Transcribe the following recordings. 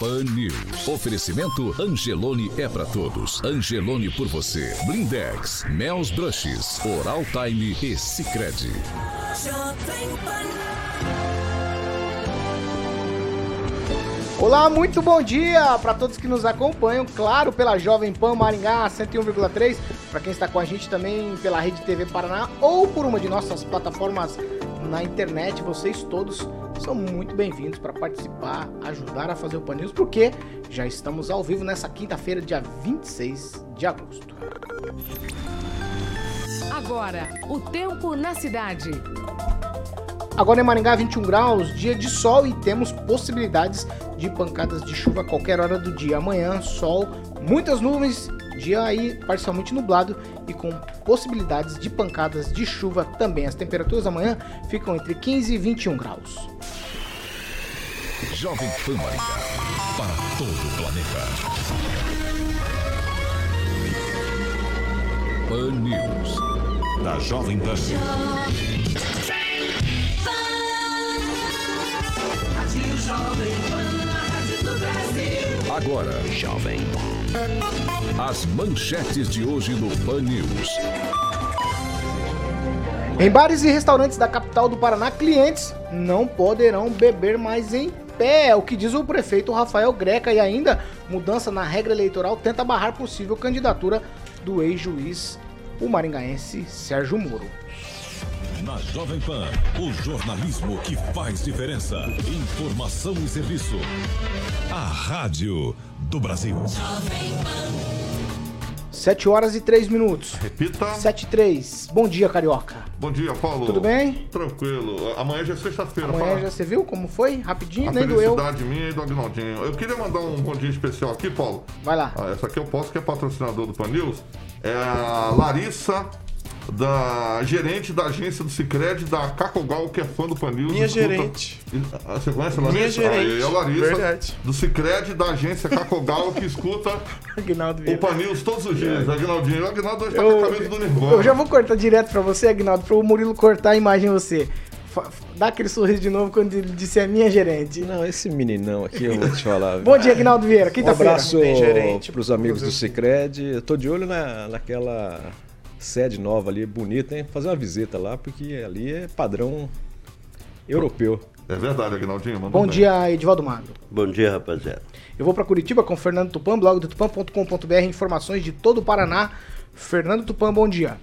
Pan News. Oferecimento Angelone é pra todos. Angelone por você. Blindex, Mel's Brushes, Oral Time e Pan. Olá, muito bom dia para todos que nos acompanham, claro, pela Jovem Pan Maringá 101,3, para quem está com a gente também pela Rede TV Paraná ou por uma de nossas plataformas na internet, vocês todos são muito bem-vindos para participar, ajudar a fazer o Pan News, porque já estamos ao vivo nessa quinta-feira, dia 26 de agosto. Agora, o tempo na cidade. Agora em Maringá, 21 graus, dia de sol e temos possibilidades de pancadas de chuva a qualquer hora do dia. Amanhã, sol, muitas nuvens, dia aí parcialmente nublado e com possibilidades de pancadas de chuva também. As temperaturas amanhã ficam entre 15 e 21 graus. Jovem Pan Maringá. Para todo o planeta. Pan News. Da Jovem Pan. Rádio Jovem Pan. A Rádio do Brasil. Agora, Jovem. As manchetes de hoje no Pan News. Em bares e restaurantes da capital do Paraná, clientes não poderão beber mais em pé, é o que diz o prefeito Rafael Greca. E ainda, mudança na regra eleitoral tenta barrar possível candidatura do ex-juiz, o maringaense Sérgio Moro. Na Jovem Pan, o jornalismo que faz diferença. Informação e serviço. A Rádio do Brasil. 7 horas e 3 minutos. Repita. 7 e 3. Bom dia, Carioca. Bom dia, Paulo. Tudo bem? Tranquilo. Amanhã já é sexta-feira. Amanhã já você viu como foi? Rapidinho, A nem doeu. felicidade minha e do Agnaldinho. Eu queria mandar um bom dia especial aqui, Paulo. Vai lá. Ah, essa aqui eu posso, que é patrocinador do Pan News. É a Larissa, da gerente da agência do Cicred, da Cacogal, que é fã do Pan News. Minha escuta- gerente. Ah, Você conhece a Larissa? Minha gerente. Aí, é a Larissa, Verdade. do Cicred, da agência Cacogal, que escuta Aguinaldo o Vieira. Pan News todos os dias. Agnaldinho. O Agnaldo hoje tá com a camisa do Nirvana. eu já vou cortar direto pra você, Aguinaldo, pro Murilo cortar a imagem em você. Dá aquele sorriso de novo quando ele disse a minha gerente. Não, esse meninão aqui, eu vou te falar. Bom dia, Aguinaldo Vieira. Um Quinta-feira. abraço gerente, pros amigos do. Cicred. Eu tô de olho na, naquela sede nova ali, bonita, hein? Fazer uma visita lá, porque ali é padrão europeu. É verdade, Agnaldinho. mandou Bom bem. dia, Edivaldo Magro. Bom dia, rapaziada. Eu vou pra Curitiba com o Fernando Tupan, blog do tupan.com.br, informações de todo o Paraná. Fernando Tupan, bom dia.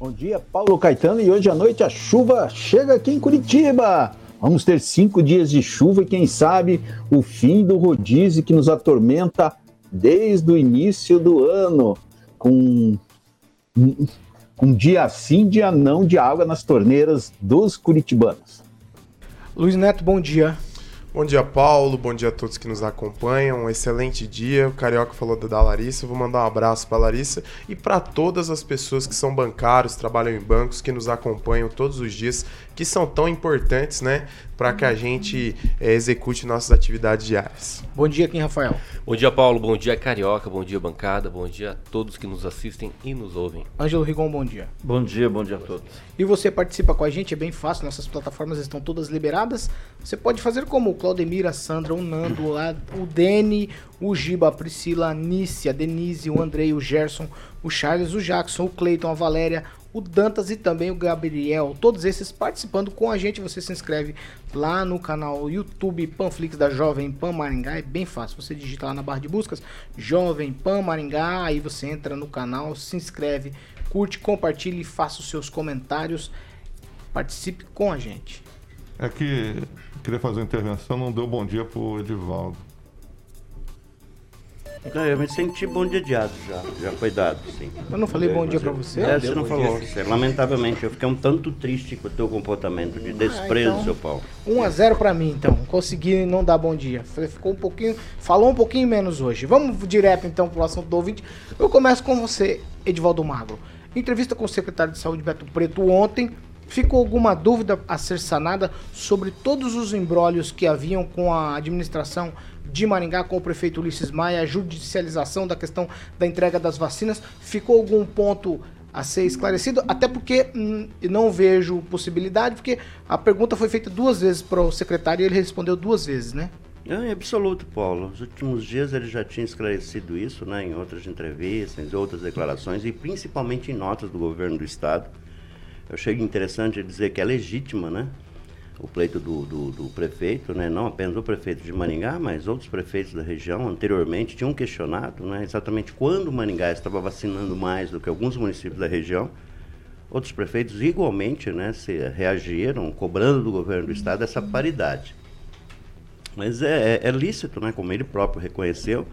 Bom dia, Paulo Caetano. E hoje à noite a chuva chega aqui em Curitiba. Vamos ter cinco dias de chuva e, quem sabe, o fim do rodízio que nos atormenta desde o início do ano, com um, dia sim, dia não de água nas torneiras dos curitibanos. Luiz Neto, bom dia. Bom dia, Paulo. Bom dia a todos que nos acompanham. Um excelente dia. O Carioca falou da Larissa. Eu vou mandar um abraço para Larissa e para todas as pessoas que são bancários, trabalham em bancos, que nos acompanham todos os dias, que são tão importantes, né, para que a gente eh, execute nossas atividades diárias. Bom dia, Kim Rafael. Bom dia, Paulo. Bom dia, Carioca. Bom dia, bancada. Bom dia a todos que nos assistem e nos ouvem. Ângelo Rigon, bom dia. Bom dia, bom dia a todos. E você participa com a gente, é bem fácil, nossas plataformas estão todas liberadas. Você pode fazer como? Claudemir, a Sandra, o Nando, o Dene, o Giba, a Priscila, a Nícia, a Denise, o Andrei, o Gerson, o Charles, o Jackson, o Cleiton, a Valéria, o Dantas e também o Gabriel. Todos esses participando com a gente. Você se inscreve lá no canal YouTube Panflix da Jovem Pan Maringá. É bem fácil. Você digita lá na barra de buscas Jovem Pan Maringá. Aí você entra no canal, se inscreve, curte, compartilhe faça os seus comentários. Participe com a gente. É que queria fazer uma intervenção, não deu bom dia pro Edivaldo. Não, eu me senti bom dia adiado já. Já foi dado, sim. Eu não falei bom dia pra você? É, você não falou. Você, lamentavelmente, eu fiquei um tanto triste com o teu comportamento de desprezo, então. seu Paulo. 1 a 0 pra mim, então. Consegui não dar bom dia. Ficou um pouquinho, falou um pouquinho menos hoje. Vamos direto então pro assunto do ouvinte. Eu começo com você, Edivaldo Magro. Entrevista com o secretário de Saúde Beto Preto ontem. Ficou alguma dúvida a ser sanada sobre todos os embrólios que haviam com a administração de Maringá, com o prefeito Ulisses Maia, a judicialização da questão da entrega das vacinas? Ficou algum ponto a ser esclarecido, até porque hum, não vejo possibilidade, porque a pergunta foi feita duas vezes para o secretário e ele respondeu duas vezes, né? É, absoluto, Paulo. Nos últimos dias ele já tinha esclarecido isso, né, em outras entrevistas, em outras declarações e principalmente em notas do governo do estado. Eu achei interessante dizer que é legítima, né, o pleito do, do, do prefeito, né, não apenas o prefeito de Maringá, mas outros prefeitos da região anteriormente tinham questionado, né, exatamente quando Maringá estava vacinando mais do que alguns municípios da região. Outros prefeitos igualmente, né, se reagiram cobrando do governo do estado essa paridade. Mas é, é- é lícito, né? como ele próprio reconheceu.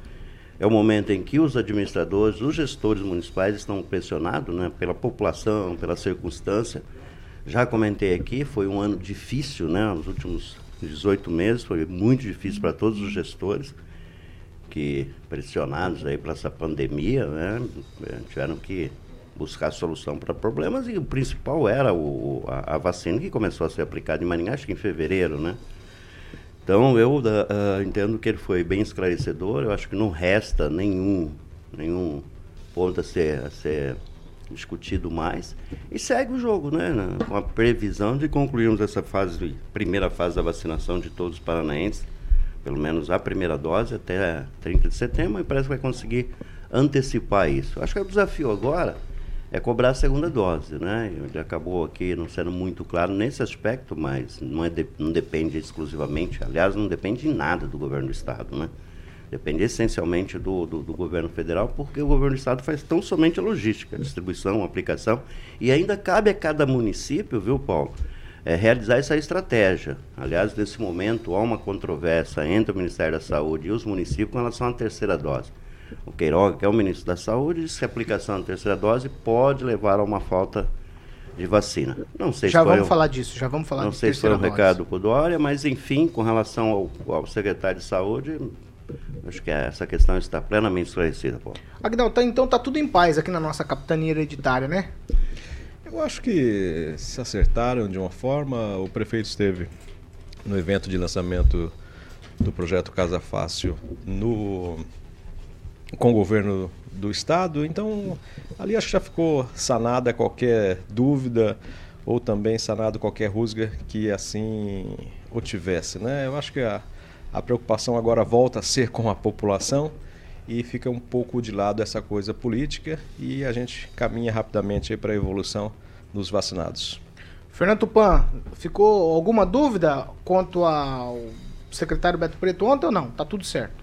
É o momento em que os administradores, os gestores municipais estão pressionados né? pela população, pela circunstância. Já comentei aqui, foi um ano difícil, né? Os últimos 18 meses foi muito difícil para todos os gestores que pressionados aí para essa pandemia, né? eh, Tiveram que buscar solução para problemas e o principal era o, a, a vacina que começou a ser aplicada em Maringá, acho que em fevereiro, né? Então eu ah, entendo que ele foi bem esclarecedor. Eu acho que não resta nenhum, nenhum ponto a ser, a ser discutido mais. E segue o jogo, né? Com a previsão de concluirmos essa fase, primeira fase da vacinação de todos os paranaenses, pelo menos a primeira dose até 30 de setembro, e parece que vai conseguir antecipar isso. Acho que o desafio agora é cobrar a segunda dose, né? Ele acabou aqui não sendo muito claro nesse aspecto, mas não, é de- não depende exclusivamente, aliás, não depende de nada do governo do Estado, né? Depende essencialmente do, do, do governo federal, porque o governo do Estado faz tão somente a logística, a distribuição, a aplicação, e ainda cabe a cada município, viu, Paulo, é, realizar essa estratégia. Aliás, nesse momento, há uma controvérsia entre o Ministério da Saúde e os municípios com relação à terceira dose. O Queiroga, que é o ministro da Saúde, disse que a aplicação da terceira dose pode levar a uma falta de vacina. Não sei já se vamos um- falar disso, já vamos falar não sei se foi um dose. recado para o Dória, mas enfim, com relação ao, ao secretário de Saúde, acho que essa questão está plenamente esclarecida, Paulo. Agnaldo, tá- então tá tudo em paz aqui na nossa capitania hereditária, né? Eu acho que se acertaram de uma forma. O prefeito esteve no evento de lançamento do projeto Casa Fácil no, com o governo do estado. Então, ali acho que já ficou sanada qualquer dúvida ou também sanado qualquer rusga que assim o tivesse. Né? Eu acho que a, a preocupação agora volta a ser com a população e fica um pouco de lado essa coisa política e a gente caminha rapidamente para a evolução dos vacinados. Fernando Tupan, ficou alguma dúvida quanto ao secretário Beto Preto ontem ou não? Tá tudo certo.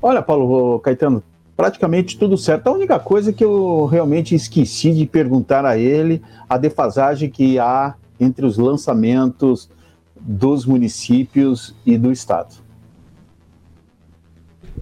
Olha, Paulo Caetano, praticamente tudo certo. A única coisa que eu realmente esqueci de perguntar a ele a defasagem que há entre os lançamentos dos municípios e do estado.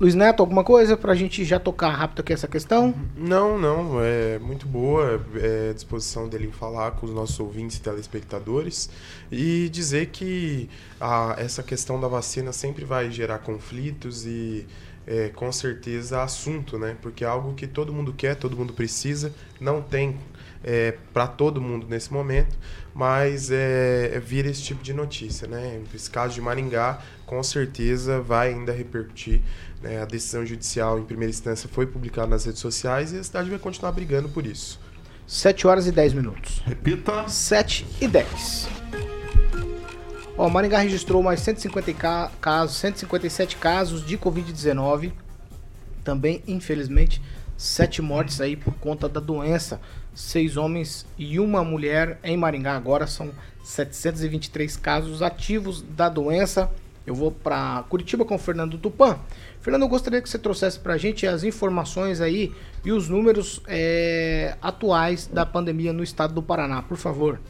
Luiz Neto, alguma coisa pra gente já tocar rápido aqui essa questão? Não, não, é muito boa é, a disposição dele em falar com os nossos ouvintes e telespectadores e dizer que a, essa questão da vacina sempre vai gerar conflitos e é, com certeza assunto, né? Porque é algo que todo mundo quer, todo mundo precisa, não tem é, para todo mundo nesse momento, mas é, é vira esse tipo de notícia, né? Esse caso de Maringá, com certeza vai ainda repercutir. Né? A decisão judicial em primeira instância foi publicada nas redes sociais e a cidade vai continuar brigando por isso. 7 horas e 10 minutos. Repita. 7 e 10. Ó, Maringá registrou mais 150 ca- casos, 157 casos de Covid-19. Também, infelizmente, sete mortes aí por conta da doença. Seis homens e uma mulher em Maringá. Agora são 723 casos ativos da doença. Eu vou para Curitiba com o Fernando Tupan. Fernando, eu gostaria que você trouxesse para a gente as informações aí e os números é, atuais da pandemia no estado do Paraná, por favor.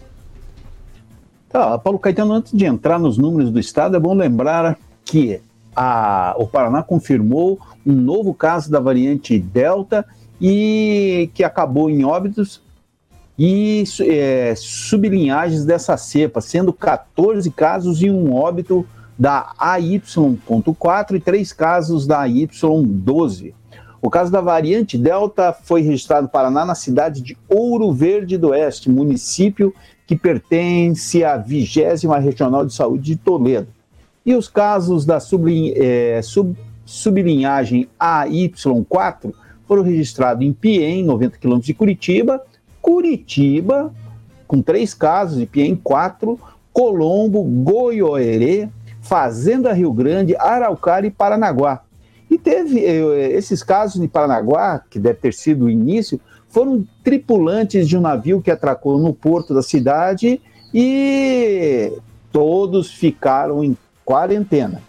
Tá, Paulo Caetano, antes de entrar nos números do estado, é bom lembrar que a, o Paraná confirmou um novo caso da variante Delta e que acabou em óbitos e é, sublinhagens dessa cepa, sendo 14 casos e um óbito da AY.4 e três casos da AY12. O caso da variante Delta foi registrado no Paraná na cidade de Ouro Verde do Oeste, município que pertence à 20 Regional de Saúde de Toledo. E os casos da sublin, é, sub, sublinhagem AY4 foram registrados em Piem, 90 quilômetros de Curitiba, Curitiba, com três casos, e Piem 4, Colombo, Goiôerê, Fazenda Rio Grande, Araucária e Paranaguá. E teve eh, esses casos de Paranaguá, que deve ter sido o início, foram tripulantes de um navio que atracou no porto da cidade e todos ficaram em quarentena.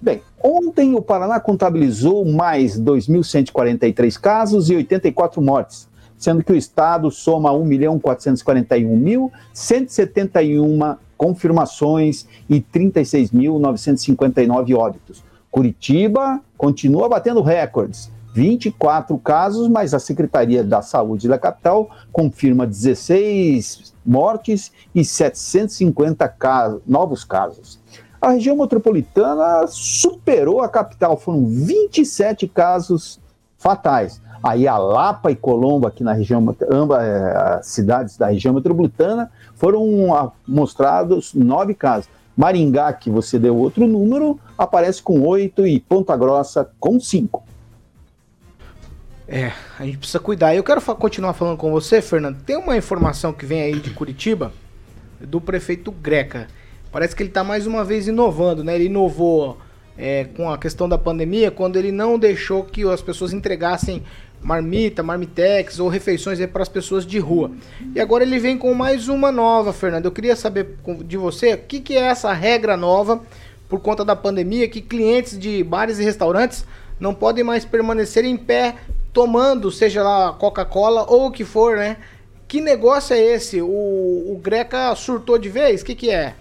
Bem, ontem o Paraná contabilizou mais 2.143 casos e 84 mortes, sendo que o estado soma 1.441.171 confirmações e 36.959 óbitos. Curitiba continua batendo recordes. 24 casos, mas a Secretaria da Saúde da capital confirma 16 mortes e 750 casos, novos casos. A região metropolitana superou a capital, foram 27 casos fatais. Aí a Lapa e Colombo, aqui na região, ambas é, cidades da região metropolitana, foram a, mostrados nove casos. Maringá, que você deu outro número, aparece com oito e Ponta Grossa com cinco. É, a gente precisa cuidar. Eu quero fa continuar falando com você, Fernando. Tem uma informação que vem aí de Curitiba, do prefeito Greca. Parece que ele está mais uma vez inovando, né? Ele inovou é, com a questão da pandemia, quando ele não deixou que as pessoas entregassem marmita, marmitex ou refeições para as pessoas de rua. E agora ele vem com mais uma nova, Fernando. Eu queria saber de você o que, que é essa regra nova por conta da pandemia, que clientes de bares e restaurantes não podem mais permanecer em pé tomando, seja lá Coca-Cola ou o que for, né? Que negócio é esse? O, o Greca surtou de vez? O que, que é?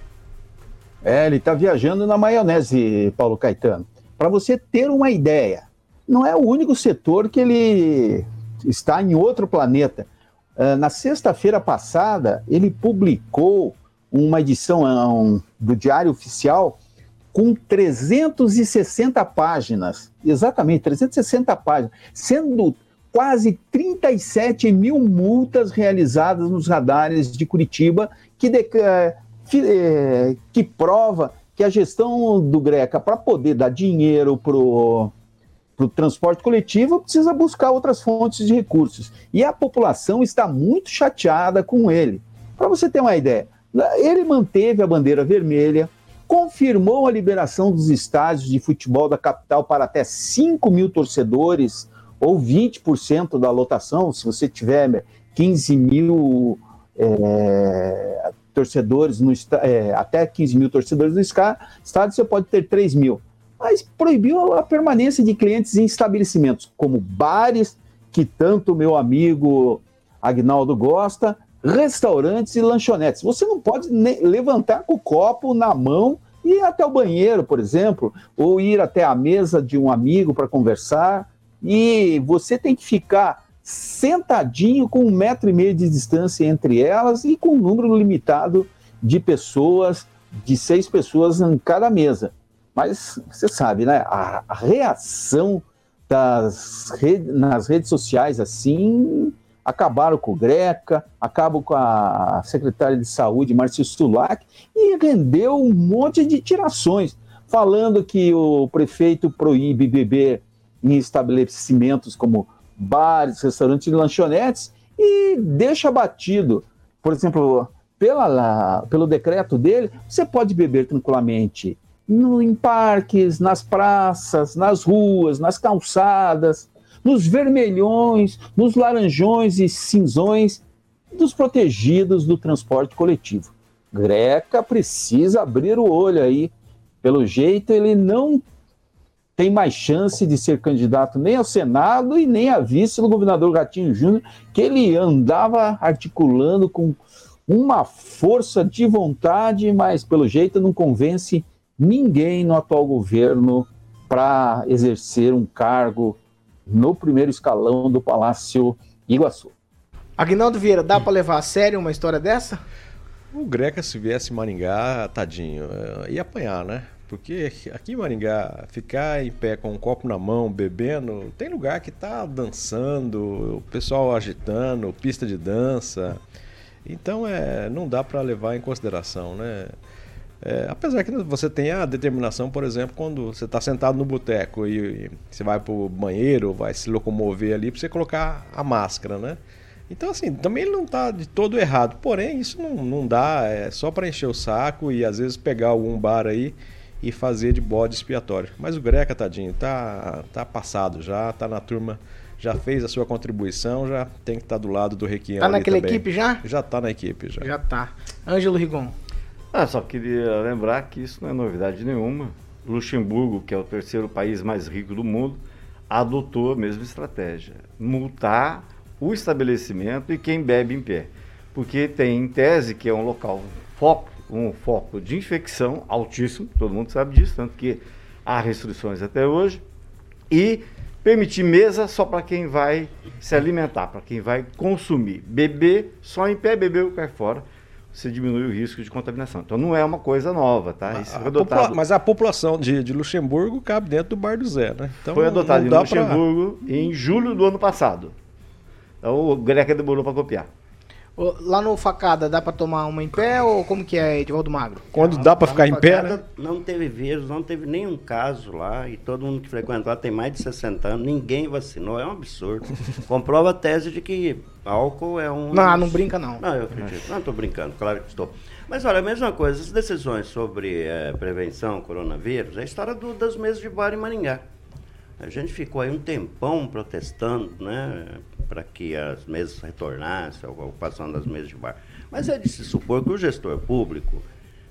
É, ele está viajando na maionese, Paulo Caetano. Para você ter uma ideia, não é o único setor que ele está em outro planeta. Uh, na sexta-feira passada, ele publicou uma edição um, do Diário Oficial com 360 páginas, exatamente 360 páginas, sendo quase 37 mil multas realizadas nos radares de Curitiba, que, que, que prova que a gestão do Greca, para poder dar dinheiro para o transporte coletivo, precisa buscar outras fontes de recursos. E a população está muito chateada com ele. Para você ter uma ideia, ele manteve a bandeira vermelha, confirmou a liberação dos estádios de futebol da capital para até 5 mil torcedores, ou 20% da lotação, se você tiver 15 mil é, torcedores, no, é, até 15 mil torcedores no estádio, você pode ter 3 mil. Mas proibiu a permanência de clientes em estabelecimentos como bares, que tanto meu amigo Agnaldo gosta, restaurantes e lanchonetes. Você não pode levantar com o copo na mão e ir até o banheiro, por exemplo, ou ir até a mesa de um amigo para conversar. E você tem que ficar sentadinho com um metro e meio de distância entre elas e com um número limitado de pessoas, de seis pessoas em cada mesa. Mas você sabe, né? A, reação das nas redes sociais assim acabaram com o Greca, acabam com a secretária de saúde, Marcia Stulac, e rendeu um monte de tirações, falando que o prefeito proíbe beber em estabelecimentos como bares, restaurantes e lanchonetes e deixa batido. Por exemplo, pela, pelo decreto dele, você pode beber tranquilamente no, em parques, nas praças, nas ruas, nas calçadas, nos vermelhões, nos laranjões e cinzões dos protegidos do transporte coletivo. Greca precisa abrir o olho aí. Pelo jeito, ele não tem mais chance de ser candidato nem ao Senado e nem a vice do governador Gatinho Júnior, que ele andava articulando com uma força de vontade, mas pelo jeito não convence ninguém no atual governo para exercer um cargo no primeiro escalão do Palácio Iguaçu. Agnaldo Vieira, dá para levar a sério uma história dessa? O Greca, se viesse Maringá, tadinho, eh, ia apanhar, né? Porque aqui em Maringá, ficar em pé com um copo na mão, bebendo, tem lugar que tá dançando, o pessoal agitando, pista de dança. Então é, não dá para levar em consideração, né? É, apesar que você tem a determinação, por exemplo, quando você está sentado no boteco e, e, você vai para o banheiro, vai se locomover ali, para você colocar a máscara, né? Então, assim, também ele não está de todo errado. Porém, isso não, não dá, é só para encher o saco e às vezes pegar algum bar aí e fazer de bode expiatório. Mas o Greca, tadinho, tá, tá passado já, tá na turma, já fez a sua contribuição, já tem que estar tá do lado do Requião. Tá naquela também. equipe já? Já tá na equipe, já. Já tá. Ângelo Rigon. Ah, só queria lembrar que isso não é novidade nenhuma. Luxemburgo, que é o terceiro país mais rico do mundo, adotou a mesma estratégia: multar o estabelecimento e quem bebe em pé. Porque tem em tese que é um local foco, um foco de infecção altíssimo, todo mundo sabe disso, tanto que há restrições até hoje, e permitir mesa só para quem vai se alimentar, para quem vai consumir. Beber só em pé, beber ou cair fora você diminui o risco de contaminação. Então não é uma coisa nova, tá? Isso foi adotado... Mas a população de, de, Luxemburgo cabe dentro do Bar do Zé, né? Então, foi adotado em Luxemburgo pra... em julho do ano passado. Então o Greca demorou para copiar. Lá no Facada dá para tomar uma em pé ou como que é, Edivaldo Magro? Quando dá para ficar em pé, né? Não teve vírus, não teve nenhum caso lá e todo mundo que frequenta lá tem mais de 60 anos, ninguém vacinou, é um absurdo. Comprova a tese de que álcool é um... Não, não brinca não. Não, eu acredito. Não, estou brincando, claro que estou. Mas olha, a mesma coisa, as decisões sobre é, prevenção, coronavírus, é a história do, das mesas de bar em Maringá. A gente ficou aí um tempão protestando, né, para que as mesas retornassem, a ocupação das mesas de bar. Mas é de se supor que o gestor público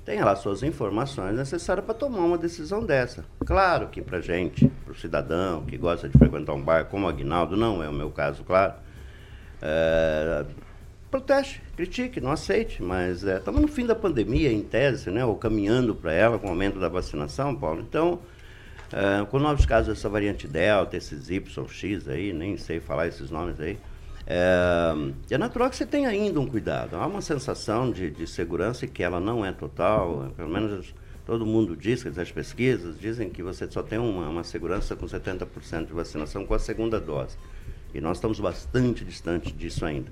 tenha lá suas informações necessárias para tomar uma decisão dessa. Claro que para gente, para o cidadão que gosta de frequentar um bar, como o Aguinaldo, não é o meu caso, claro, é, proteste, critique, não aceite, mas estamos é, no fim da pandemia, em tese, né, ou caminhando para ela com o aumento da vacinação, Paulo. Então, Com novos casos dessa variante Delta, esses YX aí, nem sei falar esses nomes aí, é, é, natural que você tenha ainda um cuidado. Há uma sensação de, de segurança que ela não é total, pelo menos todo mundo diz, as pesquisas dizem que você só tem uma, uma segurança com 70% de vacinação com a segunda dose. E nós estamos bastante distante disso ainda.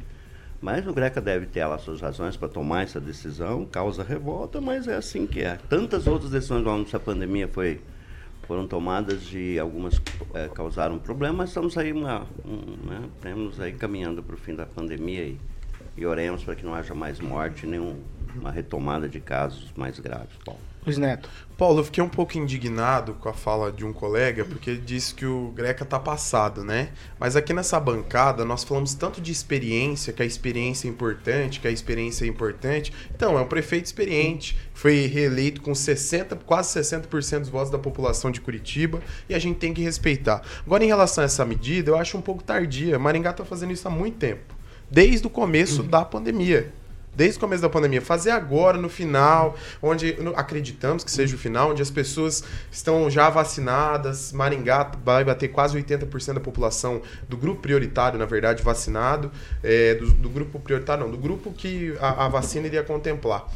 Mas o Greca deve ter lá suas razões para tomar essa decisão, causa revolta, mas é assim que é. Tantas outras decisões ao longo dessa pandemia foi foram tomadas e algumas é, causaram problemas, estamos aí, uma, um, né, temos aí caminhando para o fim da pandemia e, e oremos para que não haja mais morte, nenhuma retomada de casos mais graves. Luiz Neto. Paulo, eu fiquei um pouco indignado com a fala de um colega, porque ele disse que o Greca tá passado, né? Mas aqui nessa bancada nós falamos tanto de experiência, que a experiência é importante, que a experiência é importante. Então, é um prefeito experiente, foi reeleito com 60, quase 60% dos votos da população de Curitiba, e a gente tem que respeitar. Agora, em relação a essa medida, eu acho um pouco tardia. Maringá tá fazendo isso há muito tempo. Desde o começo da pandemia desde o começo da pandemia, fazer agora, no final, onde acreditamos que seja o final, onde as pessoas estão já vacinadas, Maringá vai bater quase 80% da população do grupo prioritário, na verdade, vacinado, é, do, do, grupo prioritário não, do grupo que a, a vacina iria contemplar.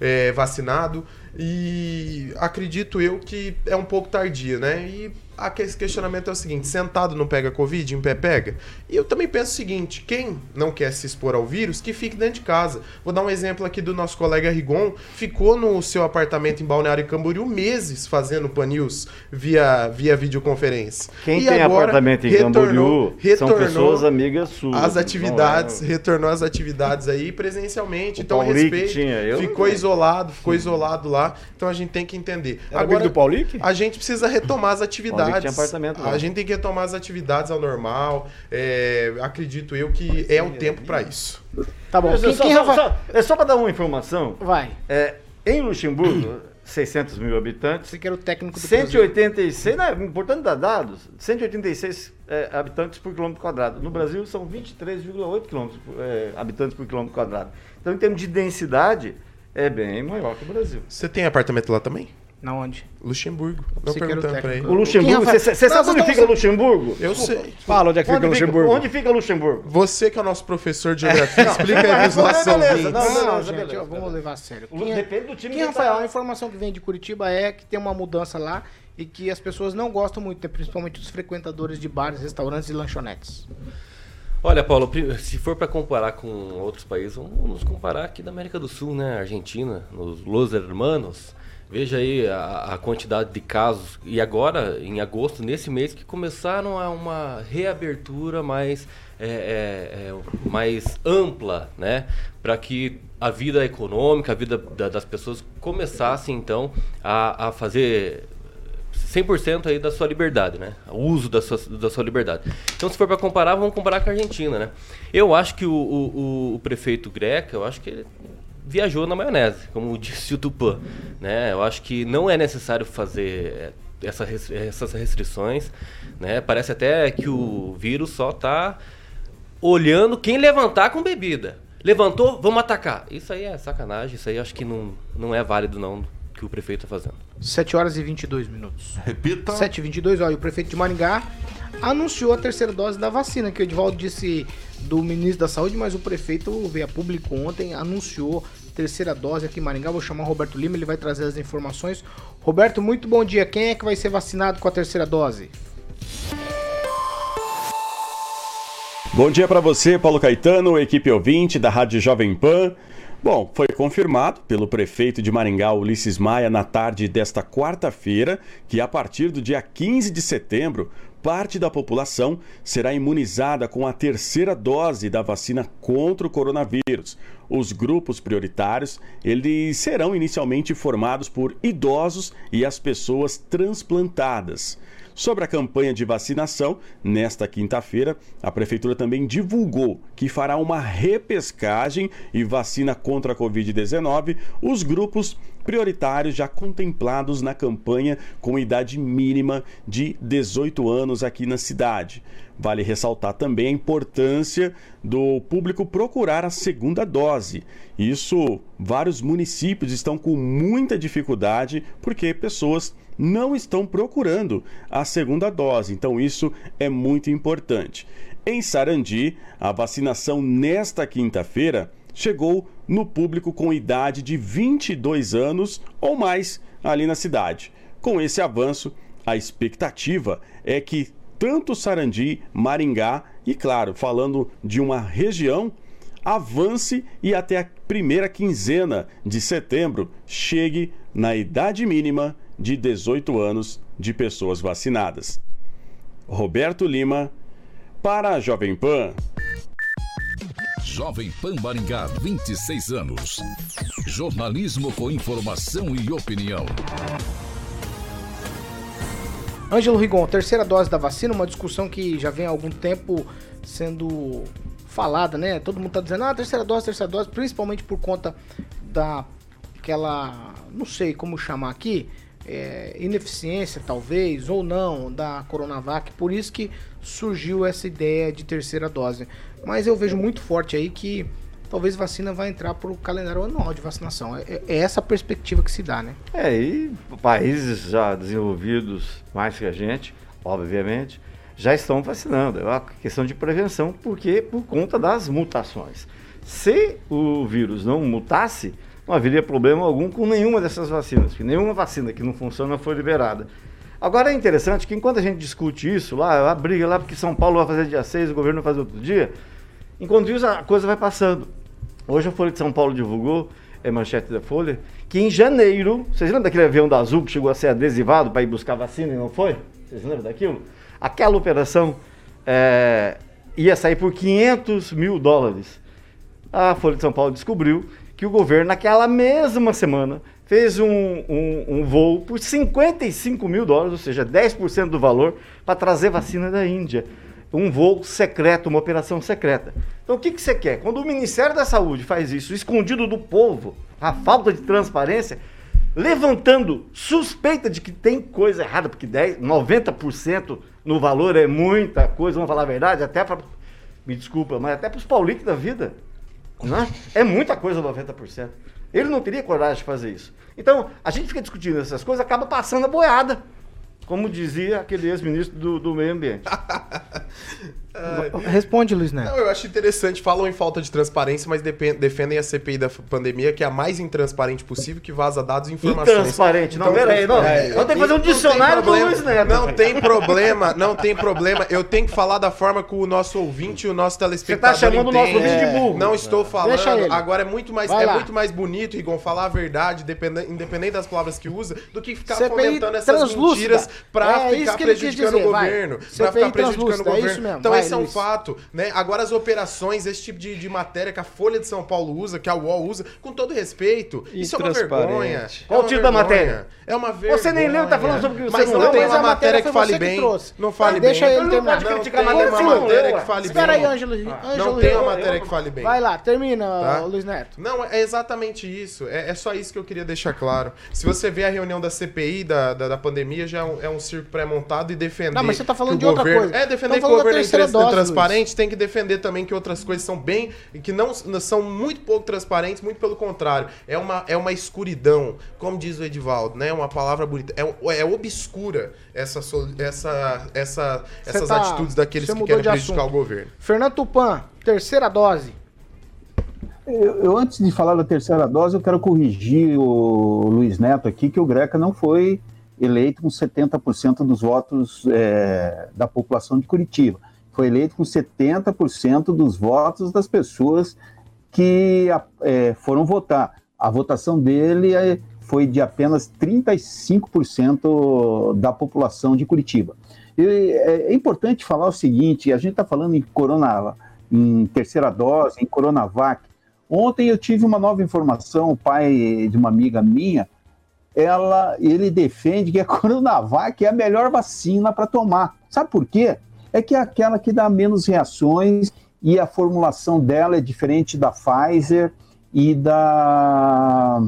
É, vacinado e acredito eu que é um pouco tardia, né? E esse questionamento é o seguinte: sentado não pega Covid, em pé pega? E eu também penso o seguinte: quem não quer se expor ao vírus, que fique dentro de casa. Vou dar um exemplo aqui do nosso colega Rigon, ficou no seu apartamento em Balneário Camboriú meses fazendo pan news via, via videoconferência. Quem E tem agora apartamento em retornou- Camboriú são retornou pessoas amigas suas. As não atividades, é- retornou às atividades aí presencialmente. O então, Paulic respeito. tinha, não ficou tenho. isolado, ficou isolado lá. Então a gente tem que entender. Era amigo do Paulic? A gente precisa retomar as atividades. Tinha apartamento lá. a gente tem que retomar as atividades ao normal. É, acredito eu que é o tempo para isso. Tá bom. Mas Quem, só, quem só- só- é só para dar uma informação. Vai. É, em Luxemburgo, 600 mil habitantes. Você que era o técnico do 186, não, é importante dar dados, 186 é, habitantes por quilômetro quadrado. No Brasil são 23,8 quilômetros, é, habitantes por quilômetro quadrado. Então, em termos de densidade, é bem maior que o Brasil. Você tem apartamento lá também? Na onde? Luxemburgo. Não perguntando pra ele. O Luxemburgo, você você sabe onde fica Luxemburgo? Eu sei. Fala onde é que fica Luxemburgo. Onde fica Luxemburgo? Você que é o nosso professor de geografia, explica aí pros nossos ouvintes. não, Não, não, gente, beleza, ó, vamos levar a sério. É- Depende do time Quem, que Rafael, tá- a informação que vem de Curitiba é que tem uma mudança lá e que as pessoas não gostam muito, principalmente os frequentadores de bares, restaurantes e lanchonetes. Olha, Paulo, se for para comparar com outros países, vamos nos comparar aqui da América do Sul, né? Argentina, nos Los Hermanos. Veja aí a, a quantidade de casos. E agora, em agosto, nesse mês, que começaram a uma reabertura mais, é, é, é, mais ampla, né? Para que a vida econômica, a vida da- das pessoas começasse, então, a, a fazer 100% aí da sua liberdade, né? O uso da sua, da sua liberdade. Então, se for para comparar, vamos comparar com a Argentina, né? Eu acho que o, o, o- prefeito Greca, eu acho que ele viajou na maionese, como disse o Tupã, né? Eu acho que não é necessário fazer eh, essa essas restrições, né? Parece até que o vírus só tá olhando quem levantar com bebida. Levantou, vamos atacar. Isso aí é sacanagem, isso aí acho que não, não é válido não que o prefeito está fazendo. 7 horas e 22 minutos. Repita. 7 e 22, olha, o prefeito de Maringá anunciou a terceira dose da vacina, que o Edvaldo disse do ministro da Saúde, mas o prefeito veio a público ontem, anunciou terceira dose aqui em Maringá. Vou chamar o Roberto Lima, ele vai trazer as informações. Roberto, muito bom dia. Quem é que vai ser vacinado com a terceira dose? Bom dia para você, Paulo Caetano, equipe ouvinte da Rádio Jovem Pan. Bom, foi confirmado pelo prefeito de Maringá, Ulisses Maia, na tarde desta quarta-feira, que a partir do dia 15 de setembro, parte da população será imunizada com a terceira dose da vacina contra o coronavírus. Os grupos prioritários, eles serão inicialmente formados por idosos e as pessoas transplantadas. Sobre a campanha de vacinação, nesta quinta-feira, a Prefeitura também divulgou que fará uma repescagem e vacina contra a Covid-19 os grupos prioritários já contemplados na campanha com idade mínima de 18 anos aqui na cidade. Vale ressaltar também a importância do público procurar a segunda dose. Isso, vários municípios estão com muita dificuldade porque pessoas não estão procurando a segunda dose. Então, isso é muito importante. Em Sarandi, a vacinação nesta quinta-feira chegou no público com idade de 22 anos ou mais ali na cidade. Com esse avanço, a expectativa é que tanto Sarandi, Maringá e, claro, falando de uma região, avance e até a primeira quinzena de setembro chegue na idade mínima de 18 anos de pessoas vacinadas. Roberto Lima, para a Jovem Pan. Jovem Pan Maringá, 26 anos. Jornalismo com informação e opinião. Ângelo Rigon, terceira dose da vacina, uma discussão que já vem há algum tempo sendo falada, né? Todo mundo tá dizendo, ah, terceira dose, terceira dose, principalmente por conta daquela, não sei como chamar aqui, é, ineficiência talvez, ou não, da Coronavac, por isso que surgiu essa ideia de terceira dose. Mas eu vejo muito forte aí que talvez vacina vai entrar pro calendário anual de vacinação. É, é essa a perspectiva que se dá, né? É, e países já desenvolvidos mais que a gente, obviamente, já estão vacinando. É uma questão de prevenção, porque por conta das mutações. Se o vírus não mutasse, não haveria problema algum com nenhuma dessas vacinas, porque nenhuma vacina que não funciona foi liberada. Agora é interessante que enquanto a gente discute isso lá, a briga lá, porque São Paulo vai fazer dia 6, o governo vai fazer outro dia, enquanto isso a coisa vai passando. Hoje a Folha de São Paulo divulgou, é manchete da Folha, que em janeiro, vocês lembram daquele avião da Azul que chegou a ser adesivado para ir buscar vacina e não foi? Vocês lembram daquilo? Aquela operação é, ia sair por 500 mil dólares. A Folha de São Paulo descobriu que o governo, naquela mesma semana, fez um, um, um voo por 55 mil dólares, ou seja, 10% do valor, para trazer vacina da Índia. Um voo secreto, uma operação secreta. Então o que, que você quer? Quando o Ministério da Saúde faz isso, escondido do povo, a falta de transparência, levantando suspeita de que tem coisa errada, porque 10, 90% no valor é muita coisa, vamos falar a verdade, até para. Me desculpa, mas até para os paulitos da vida. Né? É muita coisa 90%. Ele não teria coragem de fazer isso. Então, a gente fica discutindo essas coisas, acaba passando a boiada. Como dizia aquele ex-ministro do, do meio ambiente. Responde, Luiz Neto. Não, eu acho interessante, falam em falta de transparência, mas defendem a CPI da pandemia, que é a mais intransparente possível, que vaza dados e informações. Intransparente, não, peraí, não. É, Eu tenho que fazer um não tem dicionário problema, Luiz Neto. Não tem problema, não tem problema. Eu tenho que falar da forma que o nosso ouvinte e o nosso telespectador Você tá chamando o nosso entende. ouvinte de burro. Não estou falando. Agora é muito mais, Vai é lá. muito mais bonito, Rigon, falar a verdade, depende- independente das palavras que usa, do que ficar CPI fomentando essas translúcida. mentiras pra É ficar prejudicando o vai. governo. Pra CPI ficar prejudicando o é governo. isso mesmo. Então Vai, esse é um fato, né? Agora as operações, esse tipo de, de matéria que a Folha de São Paulo usa, que a UOL usa, com todo respeito, isso é uma vergonha. Qual é o título da matéria? É uma vergonha. Você nem leu, tá falando sobre o que você Mas não não, tem uma matéria que fale bem. Não fale bem. deixa ele não terminar. tem criticar a uma matéria, não que fale bem. Espera aí, Ângelo. Não Ângelo tem uma matéria que fale bem. Vai lá, termina, Tá? Luiz Neto. Não, é exatamente isso. É, é só isso que eu queria deixar claro. Se você vê a reunião da CPI da, da, da pandemia, já é um, é um circo pré-montado e defender. Não, mas você tá falando de outra governo- coisa. É, defender Tamo que o governo é dose, transparente, tem que defender também que outras coisas são bem. que não são muito pouco transparentes, muito pelo contrário. É uma, é uma escuridão, como diz o Edivaldo, né? Uma palavra bonita. É, é obscura essa, essa, essa, essas tá- atitudes daqueles que querem prejudicar assunto. o governo. Fernando Tupan, terceira dose. Eu, eu, antes de falar da terceira dose, eu quero corrigir o Luiz Neto aqui, que o Greca não foi eleito com 70% dos votos é, da população de Curitiba. Foi eleito com 70% dos votos das pessoas que é, foram votar. A votação dele é, foi de apenas 35% da população de Curitiba. E é, é importante falar o seguinte: a gente está falando em corona, em terceira dose, em coronavac. Ontem eu tive uma nova informação, o pai de uma amiga minha, ela, ele defende que a Coronavac é a melhor vacina para tomar. Sabe por quê? É que é aquela que dá menos reações e a formulação dela é diferente da Pfizer e da,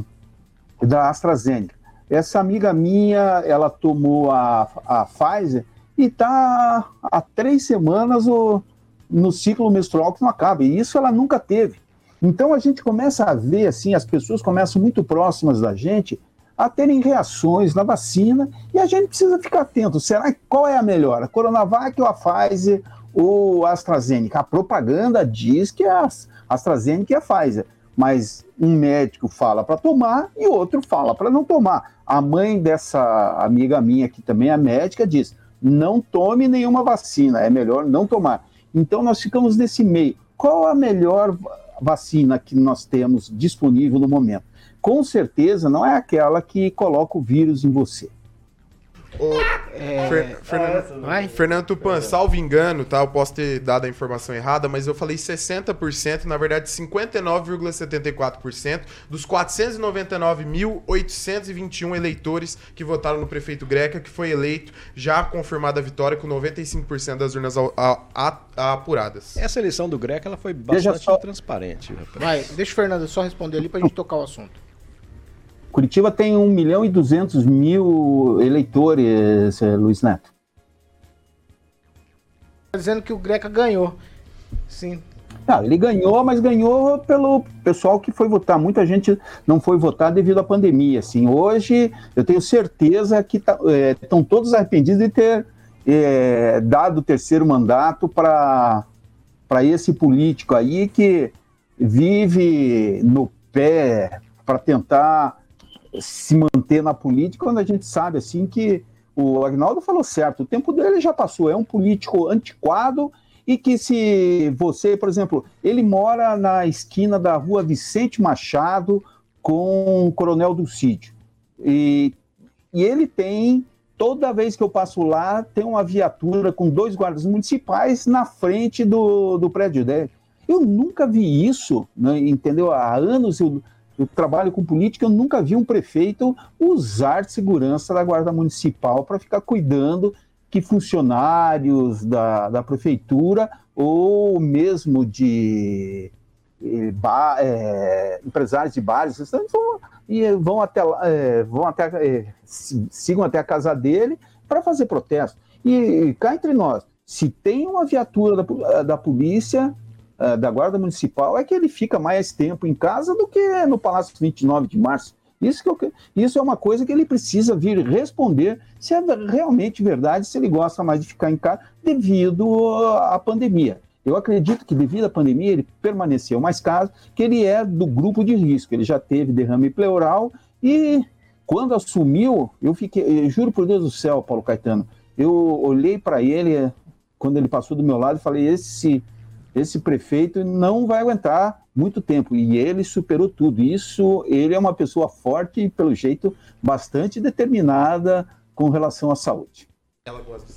da AstraZeneca. Essa amiga minha, ela tomou a, a Pfizer e está há três semanas o, no ciclo menstrual que não acaba. E isso ela nunca teve. Então a gente começa a ver assim, as pessoas começam muito próximas da gente a terem reações na vacina e a gente precisa ficar atento. Será qual é a melhor? A Coronavac ou a Pfizer ou a AstraZeneca? A propaganda diz que é a AstraZeneca e a Pfizer, mas um médico fala para tomar e outro fala para não tomar. A mãe dessa amiga minha que também é médica diz: "Não tome nenhuma vacina, é melhor não tomar". Então nós ficamos nesse meio. Qual a melhor vacina que nós temos disponível no momento. Com certeza não é aquela que coloca o vírus em você. Ô, Fer- Fernando, Fernando Tupan, salvo engano, tá? Eu posso ter dado a informação errada, mas eu falei 60%, na verdade 59,74% dos 499.821 eleitores que votaram no prefeito Greca, que foi eleito, já confirmada a vitória, com 95% das urnas a- a- a- apuradas. Essa eleição do Greca ela foi bastante só. transparente. rapaz. Vai, deixa o Fernando só responder ali pra gente tocar o assunto. Curitiba tem 1 milhão e 200 mil eleitores, eh, Luiz Neto. Tá dizendo que o Greca ganhou. Sim. Não, ele ganhou, mas ganhou pelo pessoal que foi votar. Muita gente não foi votar devido à pandemia. Assim, hoje eu tenho certeza que estão todos arrependidos de ter eh, dado o terceiro mandato para esse político aí que vive no pé para tentar se manter na política, quando a gente sabe assim que o Agnaldo falou certo, o tempo dele já passou, é um político antiquado e que se você, por exemplo, ele mora na esquina da rua Vicente Machado com o Coronel Dulcídio. E, e ele tem, toda vez que eu passo lá, tem uma viatura com dois guardas municipais na frente do, do prédio dele. Eu nunca vi isso, né, entendeu? Há anos eu, eu trabalho com política, eu nunca vi um prefeito usar de segurança da Guarda Municipal para ficar cuidando que funcionários da, da prefeitura ou mesmo de eh, ba- eh, empresários de bares vão, e vão até, eh, vão até si- sigam até a casa dele para fazer protesto. E, e cá entre nós, se tem uma viatura da, da polícia, eh, da Guarda Municipal, é que ele fica mais tempo em casa do que no Palácio 29 de Março. Isso, que eu isso é uma coisa que ele precisa vir responder se é realmente verdade, se ele gosta mais de ficar em casa devido à pandemia. Eu acredito que devido à pandemia ele permaneceu mais caso, que ele é do grupo de risco, ele já teve derrame pleural e quando assumiu, eu fiquei, eu juro por Deus do céu, Paulo Caetano, eu olhei para ele quando ele passou do meu lado e falei: esse, esse prefeito não vai aguentar muito tempo. E ele superou tudo. Isso, ele é uma pessoa forte e, pelo jeito, bastante determinada com relação à saúde.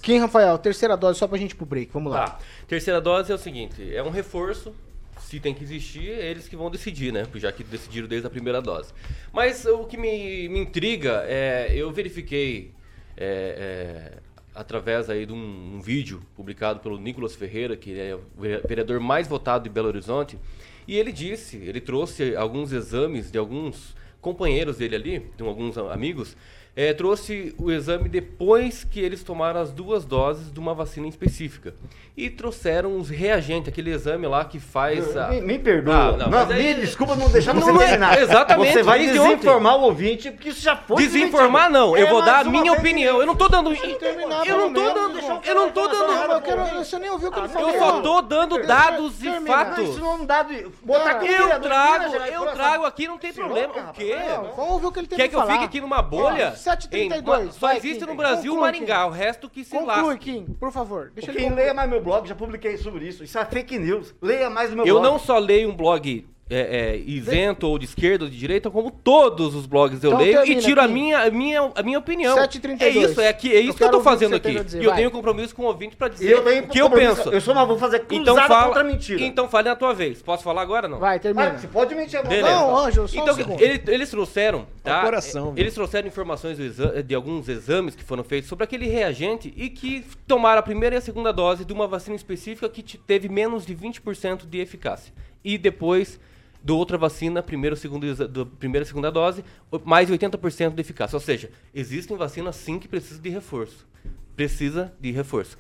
Quem, Rafael? Terceira dose, só pra gente ir pro break. Vamos lá. Tá. Terceira dose é o seguinte: é um reforço. Se tem que existir, é eles que vão decidir, né? Já que decidiram desde a primeira dose. Mas o que me, me intriga é. Eu verifiquei é, é, através aí de um, um vídeo publicado pelo Nicolas Ferreira, que é o vere- vereador mais votado de Belo Horizonte, e ele disse, ele trouxe alguns exames de alguns companheiros dele ali, de alguns amigos, é, trouxe o exame depois que eles tomaram as duas doses de uma vacina específica. E trouxeram os reagentes, aquele exame lá que faz. a- Me, me perdoa. Ah, não, não, me desculpa não deixar você Não é- terminar. Exatamente, Você vai desinformar o ouvinte, porque isso já foi Desinformar não, eu É, vou dar a minha opinião. Eu não tô dando. terminar, Eu não tô pelo dando. Eu não tô dando. Eu quero, você nem ouviu o que ele falou. Eu só tô dando dados e fatos. Isso não é um dado. Botar Eu trago, eu trago aqui, não tem problema. O quê? Vamos ouvir o que ele tem Quer que eu fique aqui numa bolha? Ó, 7h32, Em- Só vai, existe Kim. no Brasil Conclui, Maringá, o resto que se Conclui, lasca. Kim, por favor. Deixa Quem leia mais meu blog, já publiquei sobre isso. Isso é fake news. Leia mais o meu Eu blog. não só leio um blog é, é, isento ou de esquerda ou de direita, como todos os blogs eu Então leio e tiro a minha, a, minha, a minha opinião. 7h32. É isso, é, aqui, é Eu isso que eu tô que fazendo aqui. dizer, e eu tenho compromisso com o ouvinte pra dizer Eu o que eu penso. Eu só não vou fazer cruzada então fala, contra mentira. Então fale na tua vez. Posso falar agora ou não? Vai, termina. Vai, você pode mentir agora. Beleza. Não, Ângelo, só um então, segundo. ele- eles trouxeram, tá? coração, Eles trouxeram informações de alguns exames que foram feitos sobre aquele reagente e que tomaram a primeira e a segunda dose de uma vacina específica que te- teve menos de 20% de eficácia. E depois do outra vacina, primeira, segundo, do primeira e segunda dose, mais de 80% de eficácia. Ou seja, existem vacinas sim que precisam de reforço. Precisa de reforço.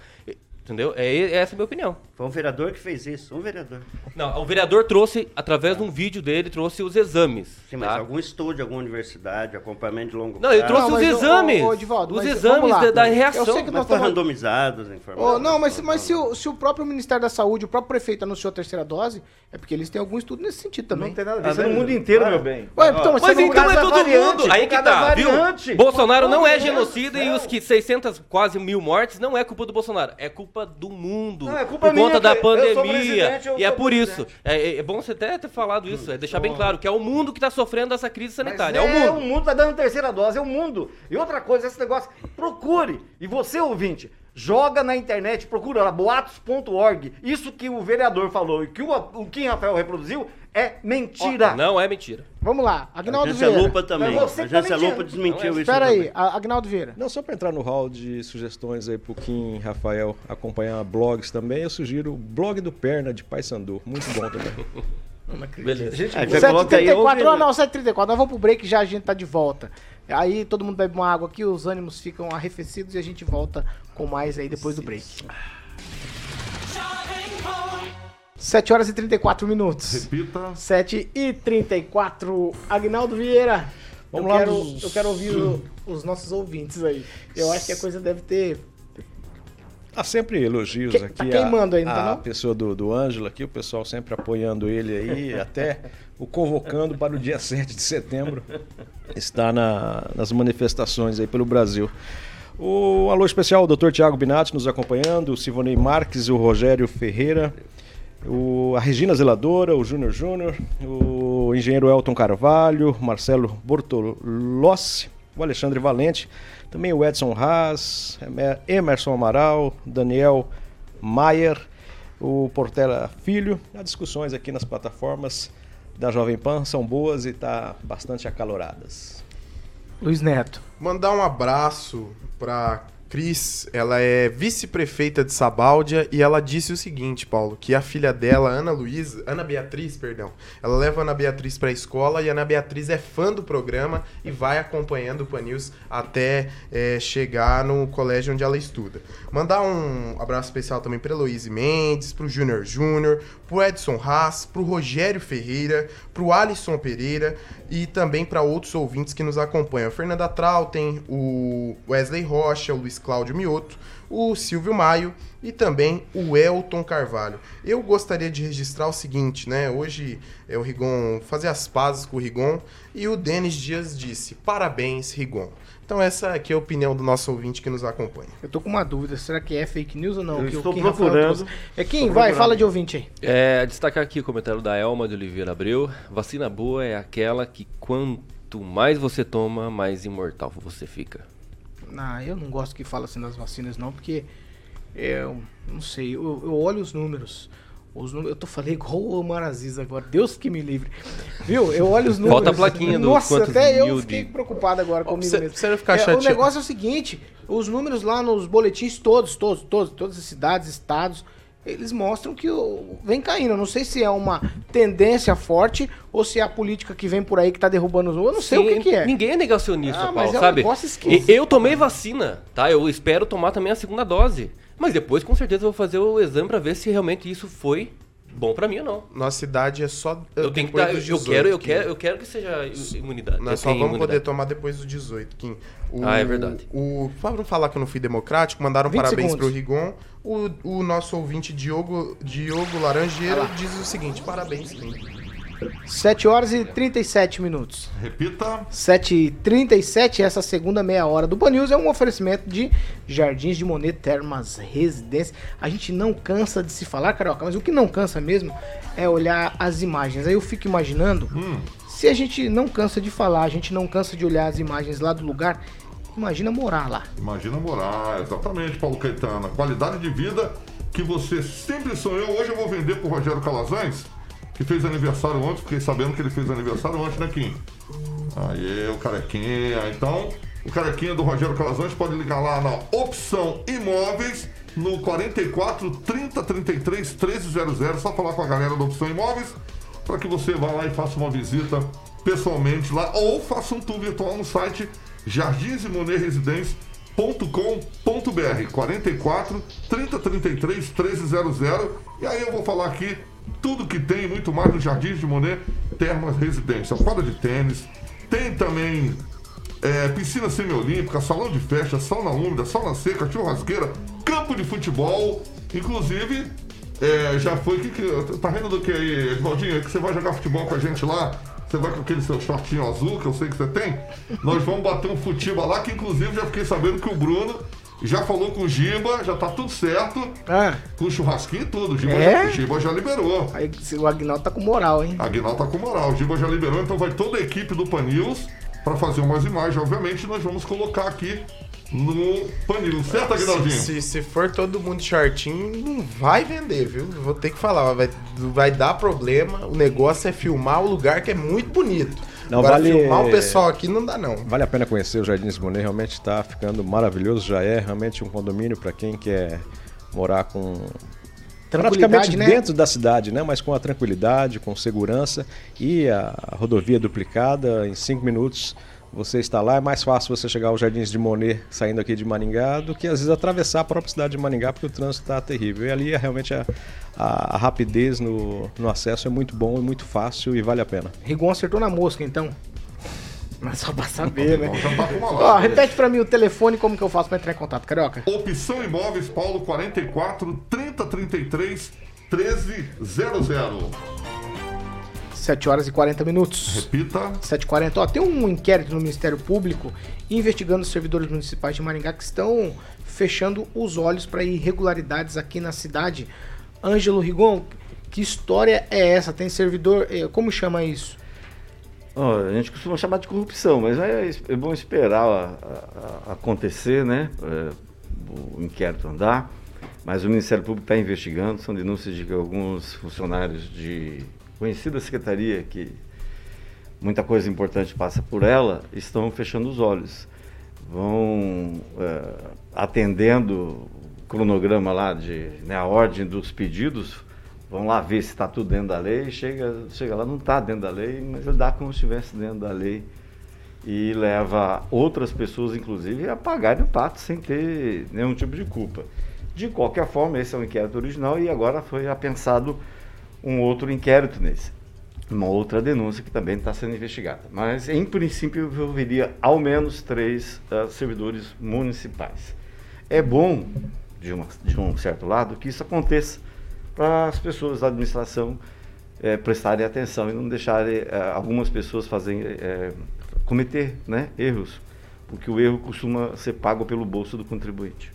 Entendeu? É, essa é a minha opinião. Foi um vereador que fez isso, um vereador. Não, o vereador trouxe, através de um vídeo dele, trouxe os exames. Sim, mas tá? algum estudo, alguma universidade, acompanhamento de longo Não, ele trouxe Não, os exames. ô, ô, Edivaldo, os exames lá. da, da Eu reação. sei que Mas nós foi estamos- randomizados as informações. Ô, não, mas, mas se, o, se o próprio Ministério da Saúde, o próprio prefeito anunciou a terceira dose, é porque eles têm algum estudo nesse sentido também. Não tem nada a ver. Isso é no mundo inteiro, meu bem. Ué, então, mas, Mas então é todo variante, mundo. Aí que tá, viu? variante. Bolsonaro não é genocida e os que 600, quase mil mortes não é culpa do Bolsonaro. É culpa do mundo. Não, é culpa por conta da pandemia. E é por isso. presidente. É, é bom você até ter falado isso. É deixar bem claro que é o mundo que tá sofrendo essa crise sanitária. Mas É, é, o mundo. o mundo tá dando terceira dose, é o mundo. E outra coisa, esse negócio, procure. E você, ouvinte, joga na internet, procura lá, boatos.org. Isso que o vereador falou e que o, o Kim Rafael reproduziu é mentira. Não é mentira. Vamos lá, A Agnaldo agência Vieira. Lupa também. Você A tá agência mentindo. Lupa desmentiu isso. Espera aí, Agnaldo Vieira. Não, só para entrar no hall de sugestões aí pro Kim Rafael acompanhar blogs também, eu sugiro o blog do Perna de Paysandu. Muito bom também. Beleza. Gente, Aí você coloca aí, 7h34, ouve- ah, não, 7h34, nós vamos pro break já a gente tá de volta. Aí todo mundo bebe uma água aqui, os ânimos ficam arrefecidos e a gente volta com mais aí depois do break. 7 horas e 34 minutos. Repita. 7 e 34 Agnaldo Vieira. Vamos eu lá quero, nos- eu quero ouvir o- os nossos ouvintes aí. Eu acho que a coisa deve ter. Há sempre elogios Que- aqui. tá queimando a, tá a não? pessoa do, do Ângelo aqui, o pessoal sempre apoiando ele aí, até o convocando para o dia 7 de setembro. Está na- nas manifestações aí pelo Brasil. O alô especial ao Dr. Tiago Binatti nos acompanhando, o Sivonei Marques, o Rogério Ferreira, o, a Regina Zeladora, o Júnior Júnior, o engenheiro Elton Carvalho, Marcelo Bortolossi, o Alexandre Valente, também o Edson Haas, Emer- Emerson Amaral, Daniel Maier, o Portela Filho. As discussões aqui nas plataformas da Jovem Pan são boas e tá bastante acaloradas. Luiz Neto. Mandar um abraço pra Cris, ela é vice-prefeita de Sabáudia e ela disse o seguinte, Paulo, que a filha dela, Ana Luísa, Ana Beatriz, perdão, ela leva a Ana Beatriz pra escola e a Ana Beatriz é fã do programa e vai acompanhando o Panils até é, chegar no colégio onde ela estuda. Mandar um abraço especial também pra Heloíse Mendes, pro Júnior Júnior, pro Edson Haas, pro Rogério Ferreira, pro Alisson Pereira e também para outros ouvintes que nos acompanham. A Fernanda Trautem, o Wesley Rocha, o Luiz Cláudio Mioto, o Silvio Maio e também o Elton Carvalho. Eu gostaria de registrar o seguinte, né? Hoje é o Rigon fazer as pazes com o Rigon e o Denis Dias disse: "Parabéns, Rigon". Então essa aqui é a opinião do nosso ouvinte que nos acompanha. Eu tô com uma dúvida, será que é fake news ou não? Eu Que estou procurando. É quem? Estou Vai, procurando. fala de ouvinte aí. É, destacar aqui o comentário da Elma de Oliveira Abreu. Vacina boa é aquela que quanto mais você toma, mais imortal você fica. Ah, eu não gosto que fala assim das vacinas, não, porque eu não sei, eu, eu olho os números. Os números, eu tô falando igual o Omar Aziz agora, Deus que me livre. Viu? Eu olho os números. Falta a plaquinha do Nossa, até eu fiquei de- preocupado agora comigo Você- mesmo. você vai ficar É, o chateado. negócio é o seguinte: os números lá nos boletins, todos, todos, todos, todas as cidades, estados, eles mostram que vem caindo. Eu não sei se é uma tendência forte ou se é a política que vem por aí que tá derrubando os. Eu não sei o que, que é. Ninguém é negacionista, Ah, Paulo, é um sabe? Eu tomei vacina, tá? Eu espero tomar também a segunda dose. Mas depois, com certeza, eu vou fazer o exame pra ver se realmente isso foi bom pra mim ou não. Nossa idade é só Eu tenho que dar, eu, dos eu 18, quero, eu Kim. quero, eu quero que seja imunidade. Nós Eu só vamos imunidade. poder tomar depois do 18, Kim. O, Ah, é verdade. O, pra não falar que eu não fui democrático, mandaram 20 parabéns segundos. pro Rigon. O, o nosso ouvinte Diogo, Diogo Laranjeira diz o seguinte: parabéns, Kim. 7 horas e 37 minutos. Repita. 7h37, essa segunda meia hora do Pan News é um oferecimento de Jardins de Monet Termas Residência. A gente não cansa de se falar, Carioca, mas o que não cansa mesmo é olhar as imagens. Aí eu fico imaginando, se a gente não cansa de falar, a gente não cansa de olhar as imagens lá do lugar, imagina morar lá. Imagina morar, exatamente, Paulo Caetano. Qualidade de vida que você sempre sonhou. Hoje eu vou vender pro Rogério Calazans, que fez aniversário ontem. Fiquei sabendo que ele fez aniversário ontem, né, Kim? Aí, o Carequinha. Então, o Carequinha do Rogério Calazans pode ligar lá na Opção Imóveis, no 44 30 33 1300. Só falar com a galera da Opção Imóveis, para que você vá lá e faça uma visita pessoalmente lá, ou faça um tour virtual no site Jardins e Monet Residência com.br 44 30 33 1300 e aí eu vou falar aqui tudo que tem muito mais no Jardins de Monet Termas Residência, quadra de tênis, tem também é, piscina semiolímpica, salão de festa, sauna úmida, sauna seca, churrasqueira, campo de futebol, inclusive é, já foi que, que tá rindo do que aí, Edvaldinho? É que você vai jogar futebol com a gente lá? Você vai com aquele seu shortinho azul que eu sei que você tem? Nós vamos bater um futebol lá, que inclusive já fiquei sabendo que o Bruno já falou com o Giba, já tá tudo certo. Com o churrasquinho e tudo. O Giba, É? já, o Giba já liberou. Aí o Agnaldo tá com moral, hein? Aguinaldo tá com moral. O Giba já liberou, então vai toda a equipe do Panils para fazer umas imagens. Obviamente, nós vamos colocar aqui no Panils. Certo, Aguinaldinho? Se, se for todo mundo shortinho, não vai vender, viu? Vou ter que falar, vai, vai dar problema. O negócio é filmar o lugar que é muito bonito. Não, Agora, vale- filmar o pessoal aqui não dá, não. Vale a pena conhecer o Jardins Monet, realmente está ficando maravilhoso. Já é realmente um condomínio para quem quer morar com. Praticamente né? dentro da cidade, né? Mas com a tranquilidade, com segurança e a rodovia duplicada em cinco minutos. Você está lá, é mais fácil você chegar aos Jardins de Monet saindo aqui de Maringá do que às vezes atravessar a própria cidade de Maringá, porque o trânsito está terrível. E ali é realmente a, a- a rapidez no, no acesso é muito bom e muito fácil e vale a pena. Rigon acertou na mosca, então. Mas só pra saber, né? Ó, repete pra mim o telefone, como que eu faço pra entrar em contato, Carioca? Opção Imóveis, Paulo 44 30 33 1300. 7 horas e 40 minutos. Repita. 7h40. Ó, tem um inquérito no Ministério Público investigando os servidores municipais de Maringá que estão fechando os olhos para irregularidades aqui na cidade. Ângelo Rigon, que história é essa? Tem servidor. eh, Como chama isso? Ó, a gente costuma chamar de corrupção, mas é, é bom esperar a- a- a- acontecer, né? É, o inquérito andar. Mas o Ministério Público está investigando, são denúncias de que alguns funcionários de conhecida secretaria, que muita coisa importante passa por ela, estão fechando os olhos. Vão é, atendendo o cronograma lá de né, a ordem dos pedidos, vão lá ver se está tudo dentro da lei, chega, chega lá, não está dentro da lei, mas dá como se estivesse dentro da lei e leva outras pessoas, inclusive, a pagarem o pato sem ter nenhum tipo de culpa. De qualquer forma, esse é o inquérito original e agora foi apensado um outro inquérito nesse. Uma outra denúncia que também está sendo investigada. Mas, em princípio, envolveria ao menos três ah, servidores municipais. É bom, de, uma- de um certo lado, que isso aconteça para as pessoas da administração eh, prestarem atenção e não deixarem eh, algumas pessoas fazerem, eh, cometer né, erros, porque o erro costuma ser pago pelo bolso do contribuinte.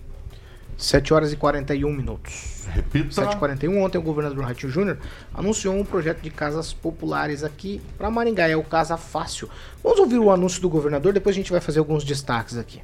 7 horas e 41 minutos. Repita. 7h41. Ontem o governador Ratinho Júnior anunciou um projeto de casas populares aqui para Maringá. É o Casa Fácil. Vamos ouvir o anúncio do governador, depois a gente vai fazer alguns destaques aqui.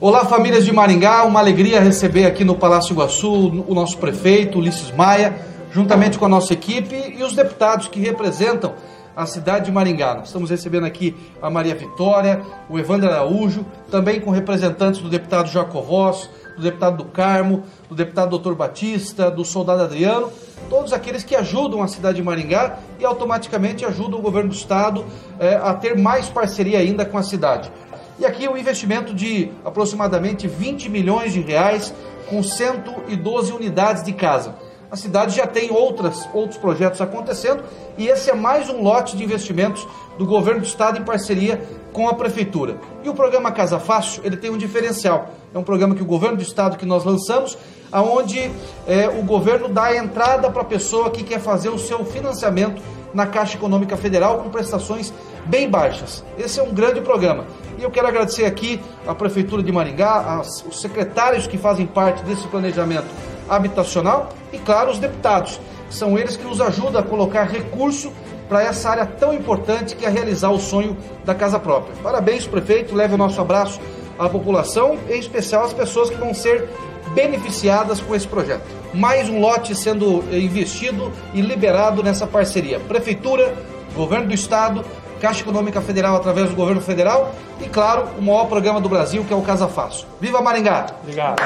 Olá, famílias de Maringá. Uma alegria receber aqui no Palácio Iguaçu o nosso prefeito, Ulisses Maia, juntamente com a nossa equipe e os deputados que representam a cidade de Maringá. Estamos recebendo aqui a Maria Vitória, o Evandro Araújo, também com representantes do deputado Jacovós, do deputado do Carmo, do deputado Doutor Batista, do soldado Adriano, todos aqueles que ajudam a cidade de Maringá e automaticamente ajudam o governo do estado eh, a ter mais parceria ainda com a cidade. E aqui um investimento de aproximadamente 20 milhões de reais com 112 unidades de casa. A cidade já tem outras, outros projetos acontecendo e esse é mais um lote de investimentos do governo do estado em parceria com a prefeitura. E o programa Casa Fácil, ele tem um diferencial. É um programa que o governo do estado que nós lançamos, aonde eh, o governo dá a entrada para a pessoa que quer fazer o seu financiamento na Caixa Econômica Federal com prestações bem baixas. Esse é um grande programa. E eu quero agradecer aqui a Prefeitura de Maringá, as- os secretários que fazem parte desse planejamento habitacional e, claro, os deputados. São eles que nos ajudam a colocar recurso para essa área tão importante que é realizar o sonho da casa própria. Parabéns, prefeito. Leve o nosso abraço à população, em especial às pessoas que vão ser beneficiadas com esse projeto. Mais um lote sendo investido e liberado nessa parceria. Prefeitura, Governo do Estado, Caixa Econômica Federal através do Governo Federal e, claro, o maior programa do Brasil, que é o Casa Fácil. Viva Maringá! Obrigado.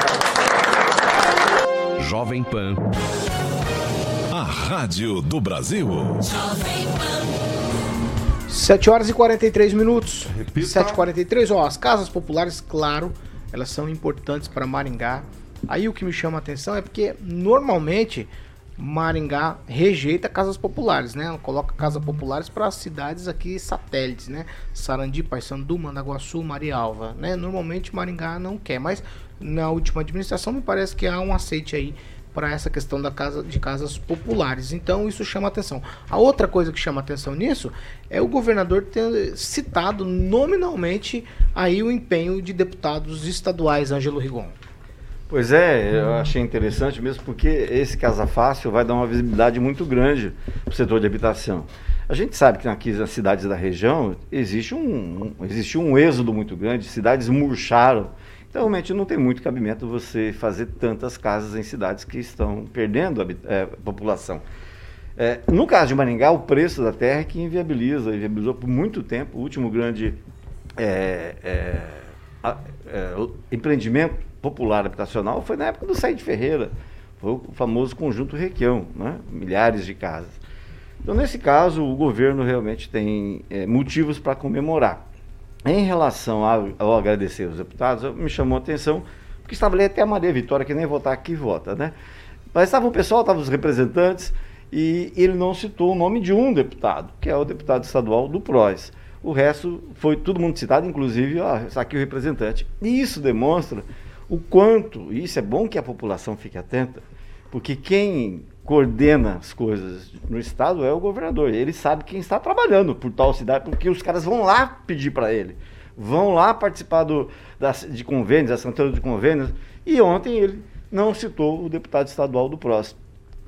Jovem Pan. A Rádio do Brasil. 7 horas e 43 minutos. 7h43, ó, as casas populares, claro, elas são importantes para Maringá. Aí o que me chama a atenção é porque normalmente Maringá rejeita casas populares, né? Coloca casas populares para as cidades aqui satélites, né? Sarandi, Paysandu, Mandaguaçu, Marialva, né? Normalmente Maringá não quer, mas na última administração me parece que há um aceite aí para essa questão da casa de casas populares. Então isso chama atenção. A outra coisa que chama atenção nisso é o governador ter citado nominalmente aí o empenho de deputados estaduais, Ângelo Rigon. Pois é, eu achei interessante mesmo porque esse Casa Fácil vai dar uma visibilidade muito grande para o setor de habitação. A gente sabe que aqui nas cidades da região existe um, um, existe um êxodo muito grande, cidades murcharam. Então, realmente, não tem muito cabimento você fazer tantas casas em cidades que estão perdendo a eh, população. É, no caso de Maringá, o preço da terra é que inviabiliza, inviabilizou por muito tempo. O último grande é, é, a- é, empreendimento popular habitacional foi na época do Said Ferreira, foi o famoso conjunto Requião, né? milhares de casas. Então, nesse caso, o governo realmente tem é, motivos para comemorar. Em relação ao, agradecer os deputados, me chamou a atenção, porque estava ali até a Maria Vitória, que nem votar aqui vota, né? Mas estava o pessoal, estavam os representantes, e ele não citou o nome de um deputado, que é o deputado estadual do PROS. O resto foi todo mundo citado, inclusive, ó, aqui o representante. E isso demonstra o quanto, e isso é bom que a população fique atenta, porque quem coordena as coisas no estado é o governador. Ele sabe quem está trabalhando por tal cidade, porque os caras vão lá pedir para ele. Vão lá participar do, das, de convênios, assinatura de convênios. E ontem ele não citou o deputado estadual do próximo.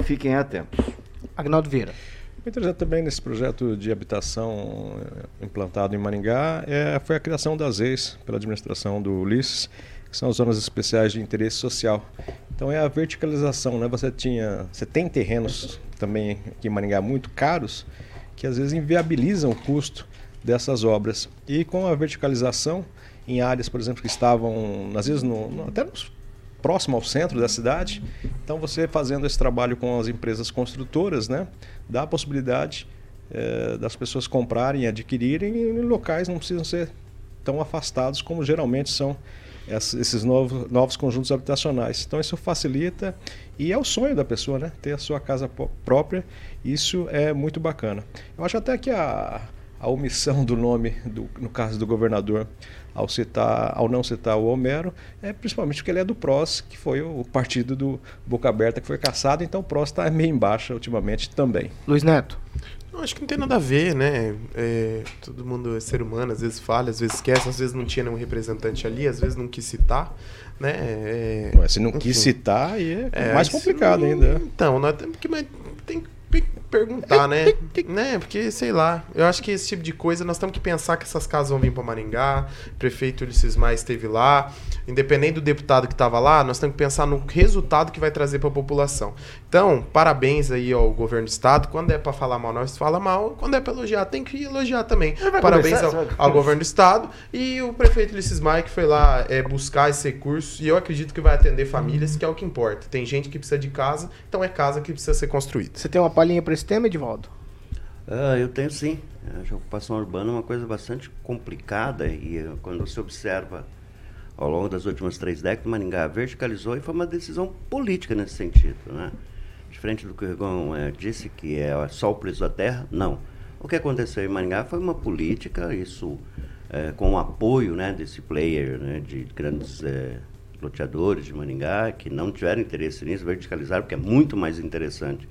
Fiquem atentos. Agnaldo Vieira. O interessante também nesse projeto de habitação eh, implantado em Maringá é, foi a criação das EIs pela administração do Ulisses, que são as zonas especiais de interesse social. Então é a verticalização, né? Você tinha, você tem terrenos também aqui em Maringá muito caros que às vezes inviabilizam o custo dessas obras. E com a verticalização em áreas, por exemplo, que estavam às vezes no, até nos próximo ao centro da cidade. Então, você fazendo esse trabalho com as empresas construtoras, né, dá a possibilidade eh, das pessoas comprarem, adquirirem em locais não precisam ser tão afastados como geralmente são esses novos, novos conjuntos habitacionais. Então, isso facilita e é o sonho da pessoa, né, ter a sua casa própria. Isso é muito bacana. Eu acho até que a, a omissão do nome, do, no caso do governador, ao, citar, ao não citar o Homero, é principalmente porque ele é do PROS, que foi o partido do Boca Aberta que foi caçado, então o PROS está meio em baixa ultimamente também. Luiz Neto. Eu acho que não tem nada a ver, né? É, todo mundo é ser humano, às vezes falha, às vezes esquece, às vezes não tinha nenhum representante ali, às vezes não quis citar, né? É, Ué, se não enfim. quis citar, aí é, é mais complicado não, ainda. Então, nós temos que tem que perguntar, né? né? Porque, sei lá, eu acho que esse tipo de coisa nós temos que pensar que essas casas vão vir para Maringá, o prefeito Ulisses Maia esteve lá, independente do deputado que estava lá, nós temos que pensar no resultado que vai trazer para a população. Então, parabéns aí ao governo do estado. Quando é para falar mal, nós fala mal. Quando é para elogiar, tem que elogiar também. Parabéns começar, ao, ao, governo do estado e o prefeito Ulisses Maia que foi lá é, buscar esse recurso e eu acredito que vai atender famílias, que é o que importa. Tem gente que precisa de casa, então é casa que precisa ser construída. Você tem uma palhinha para esse tema, Edivaldo? Ah, eu tenho sim. A ocupação urbana é uma coisa bastante complicada e eh, quando você observa ao longo das últimas três décadas, Maringá verticalizou e foi uma decisão política nesse sentido. Né? Diferente do que o Rigon é, disse, que é só o preço da terra, não. O que aconteceu em Maringá foi uma política, isso é, com o apoio né, desse player, né, de grandes é, loteadores de Maringá, que não tiveram interesse nisso, verticalizaram, porque é muito mais interessante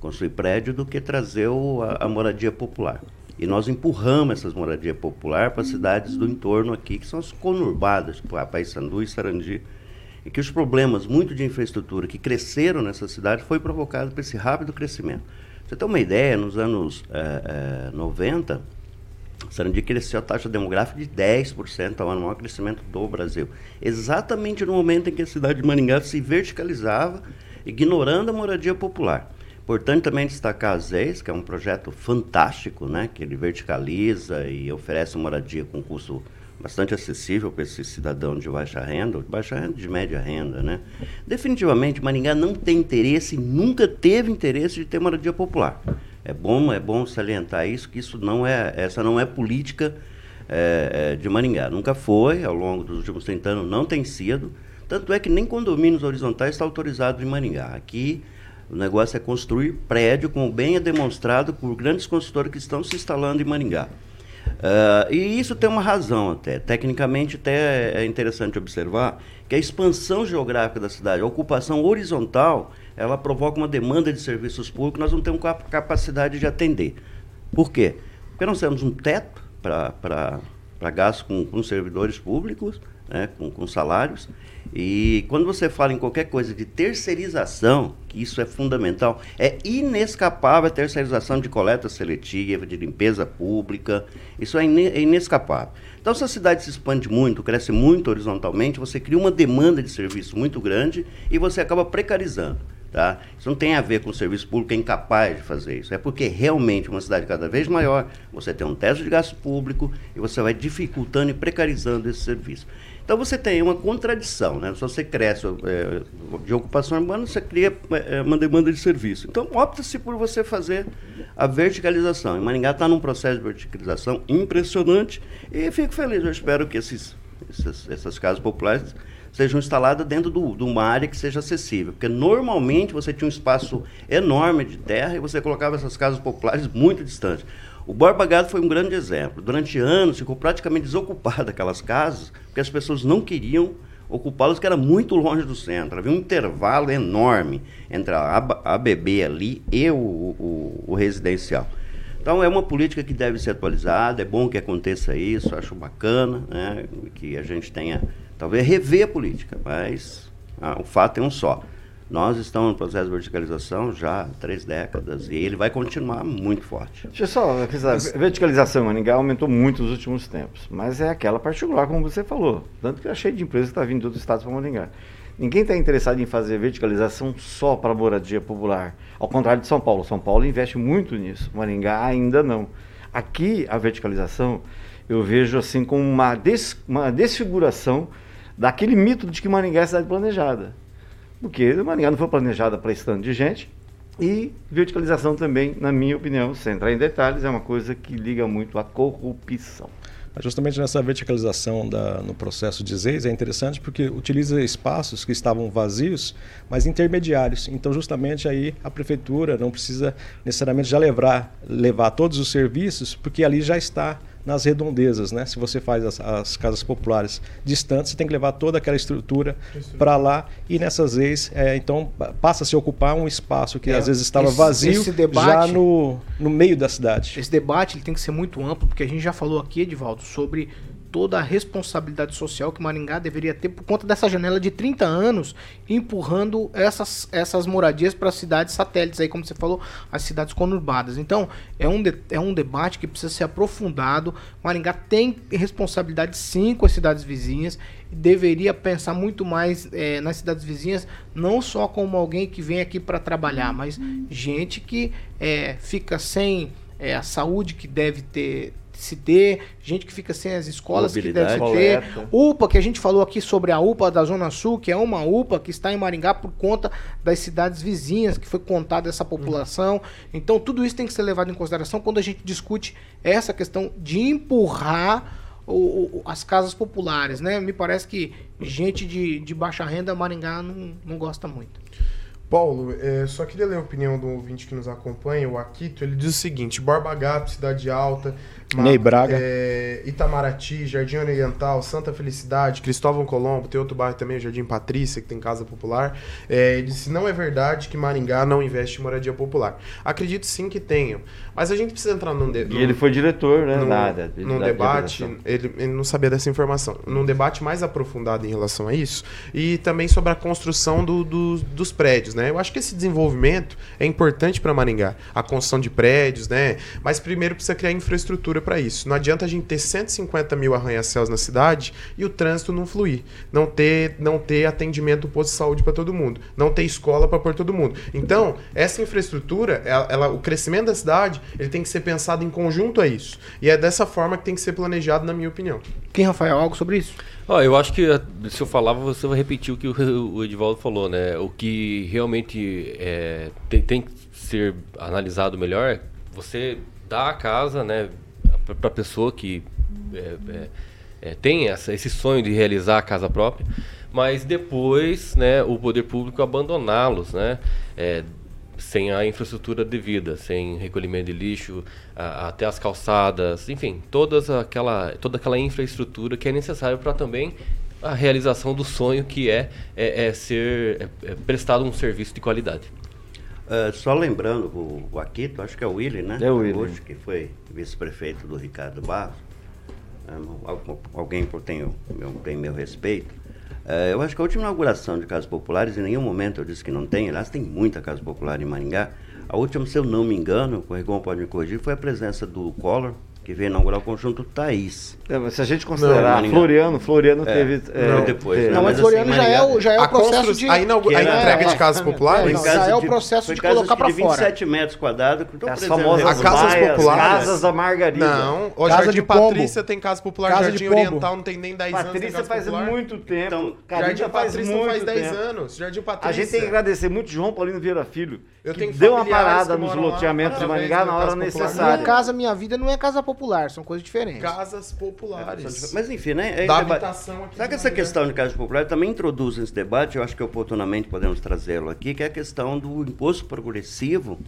construir prédio do que trazer o, a, a, moradia popular. E nós empurramos essas moradias popular para cidades do entorno aqui, que são as conurbadas, tipo Paysandu e Sarandi, e que os problemas muito de infraestrutura que cresceram nessa cidade foi provocado por esse rápido crescimento. Você tem uma ideia, nos anos é, é, 90, Sarandi cresceu a taxa demográfica de 10% ao ano, maior crescimento do Brasil. Exatamente no momento em que a cidade de Maringá se verticalizava, ignorando a moradia popular. Importante também destacar a ZEIS, que é um projeto fantástico, né? que ele verticaliza e oferece moradia com custo bastante acessível para esse cidadão de baixa renda, de baixa renda de média renda. Né? Definitivamente, Maringá não tem interesse, nunca teve interesse de ter moradia popular. É bom, é bom salientar isso, que isso não é, essa não é política é, de Maringá. Nunca foi, ao longo dos últimos 30 anos, não tem sido. Tanto é que nem condomínios horizontais está autorizado em Maringá. Aqui o negócio é construir prédio, como bem é demonstrado por grandes construtores que estão se instalando em Maringá. Uh, e isso tem uma razão até. Tecnicamente, até é interessante observar que a expansão geográfica da cidade, a ocupação horizontal, ela provoca uma demanda de serviços públicos que nós não temos capacidade de atender. Por quê? Porque nós temos um teto para gastos com, com servidores públicos, né, com, com salários, e quando você fala em qualquer coisa de terceirização, que isso é fundamental, é inescapável a terceirização de coleta seletiva, de limpeza pública, isso é, é inescapável. Então, se a cidade se expande muito, cresce muito horizontalmente, você cria uma demanda de serviço muito grande e você acaba precarizando. Tá? Isso não tem a ver com o serviço público é incapaz de fazer isso. É porque realmente uma cidade cada vez maior, você tem um teto de gasto público e você vai dificultando e precarizando esse serviço. Então você tem uma contradição, né? Se você cresce é, de ocupação urbana, você cria é, uma demanda de serviço. Então opta-se por você fazer a verticalização. E Maringá está num processo de verticalização impressionante e fico feliz. Eu espero que esses, esses essas casas populares sejam instaladas dentro do, de uma área que seja acessível. Porque normalmente você tinha um espaço enorme de terra e você colocava essas casas populares muito distantes. O Borba Gato foi um grande exemplo. Durante anos ficou praticamente desocupado aquelas casas, porque as pessoas não queriam ocupá-los que era muito longe do centro. Havia um intervalo enorme entre a AB- ABB ali e o, o- o residencial. Então é uma política que deve ser atualizada, é bom que aconteça isso, acho bacana, né, que a gente tenha, talvez rever a política, mas ah, o fato é um só. Nós estamos no processo de verticalização já há três décadas e ele vai continuar muito forte. Deixa eu só, a verticalização em Maringá aumentou muito nos últimos tempos, mas é aquela particular, como você falou. Tanto que é cheio de empresas que está vindo de outros estados para Maringá. Ninguém está interessado em fazer verticalização só para moradia popular. Ao contrário de São Paulo. São Paulo investe muito nisso. Maringá ainda não. Aqui, a verticalização, eu vejo assim como uma, des- uma desfiguração daquele mito de que Maringá é cidade planejada. Porque Maringá não foi planejada para esse tanto de gente. E verticalização também, na minha opinião, sem entrar em detalhes, é uma coisa que liga muito à corrupção. Justamente nessa verticalização da- no processo de ZEIS é interessante porque utiliza espaços que estavam vazios, mas intermediários. Então, justamente aí a prefeitura não precisa necessariamente já levar, levar todos os serviços, porque ali já está nas redondezas, né? Se você faz as, as casas populares distantes, você tem que levar toda aquela estrutura para lá e nessas vezes, é, então pa- passa a se ocupar um espaço que É, às vezes estava esse- vazio esse debate- já no, no meio da cidade. Esse debate ele tem que ser muito amplo, porque a gente já falou aqui, Edivaldo, sobre toda a responsabilidade social que Maringá deveria ter por conta dessa janela de 30 anos, empurrando essas, essas moradias para cidades satélites, aí como você falou, as cidades conurbadas. Então, é um, de- é um debate que precisa ser aprofundado. Maringá tem responsabilidade sim com as cidades vizinhas e deveria pensar muito mais eh, nas cidades vizinhas, não só como alguém que vem aqui para trabalhar, mas gente que eh, fica sem eh, a saúde que deve ter se ter, gente que fica sem as escolas que deve ter, Coleta. UPA, que a gente falou aqui sobre a UPA da Zona Sul, que é uma UPA que está em Maringá por conta das cidades vizinhas, que foi contada essa população. Então, tudo isso tem que ser levado em consideração quando a gente discute essa questão de empurrar o- o- as casas populares, né? Me parece que gente de, de baixa renda, Maringá não, não gosta muito. Paulo, é, só queria ler a opinião do ouvinte que nos acompanha, o Akito. Ele diz o seguinte: Borba Gato, Cidade Alta, Ney Braga. é, Itamaraty, Jardim Oriental, Santa Felicidade, Cristóvão Colombo, tem outro bairro também, o Jardim Patrícia, que tem casa popular. É, ele disse: não é verdade que Maringá não investe em moradia popular. Acredito sim que tenham, mas a gente precisa entrar num. De, E ele foi diretor, né, num, da- da- num da- debate, ele, ele não sabia dessa informação, num debate mais aprofundado em relação a isso, e também sobre a construção do- do- dos prédios, né? Eu acho que esse desenvolvimento é importante para Maringá, a construção de prédios, né? Mas primeiro precisa criar infraestrutura para isso. Não adianta a gente ter 150 mil arranha-céus na cidade e o trânsito não fluir, não ter, não ter atendimento do posto de saúde para todo mundo, não ter escola para pôr todo mundo. Então, essa infraestrutura, ela, ela- o crescimento da cidade, ele tem que ser pensado em conjunto a isso. E é dessa forma que tem que ser planejado, na minha opinião. Quem, Rafael, algo sobre isso? Ó, eu acho que se eu falava, você vai repetir o que o, o Edivaldo falou, né? O que realmente é, tem, tem que ser analisado melhor é você dar a casa, né, para a pessoa que é, é, é, tem essa, esse sonho de realizar a casa própria, mas depois, né, o poder público abandoná-los, né? É, sem a infraestrutura devida, sem recolhimento de lixo, a- até as calçadas, enfim, todas aquela, toda aquela infraestrutura que é necessária para também a realização do sonho que é, é, é ser é- é prestado um serviço de qualidade. Ah, só lembrando, o, o Aquito, acho que é o Willy, né? É o Willy. Hoje, que foi vice-prefeito do Ricardo Barros. Ah, al- alguém por tem, meu, tem meu respeito. Ah, eu acho que a última inauguração de casas populares, em nenhum momento eu disse que não tem, aliás, tem muita casa popular em Maringá. A última, se eu não me engano, o Rigon pode me corrigir, foi a presença do Collor, que veio inaugurar o conjunto Thaís. É, se a gente considerar Maringá. Floriano, Floriano É, teve. não, depois, teve- né? Não, mas assim, Floriano já é o, já é o A processo de... a inaugu- a entrega de é, casas é, populares? é, não, casa já é o processo de colocar pra fora. 27 metros quadrados. que estão As famosas A casas baias, populares- casas da Margarida. Não, o Casa Jardim de. Patrícia tem casa popular, Casa Jardim. Oriental não tem nem 10 anos. tem Patrícia faz popular. muito tempo. Então, Jardim faz Patrícia muito faz 10 tempo. anos. Jardim A Patrícia. gente tem que agradecer muito João Paulino Vieira Filho, Eu que tenho deu uma parada que nos loteamentos de Maringá na hora popular. Minha necessária. casa, minha vida não é casa popular, são coisas diferentes. Casas populares. Mas enfim, né? é Da deba- habitação aqui Sabe que essa questão de casa popular também introduz nesse debate, eu acho que oportunamente podemos trazê-lo aqui, que é a questão do imposto progressivo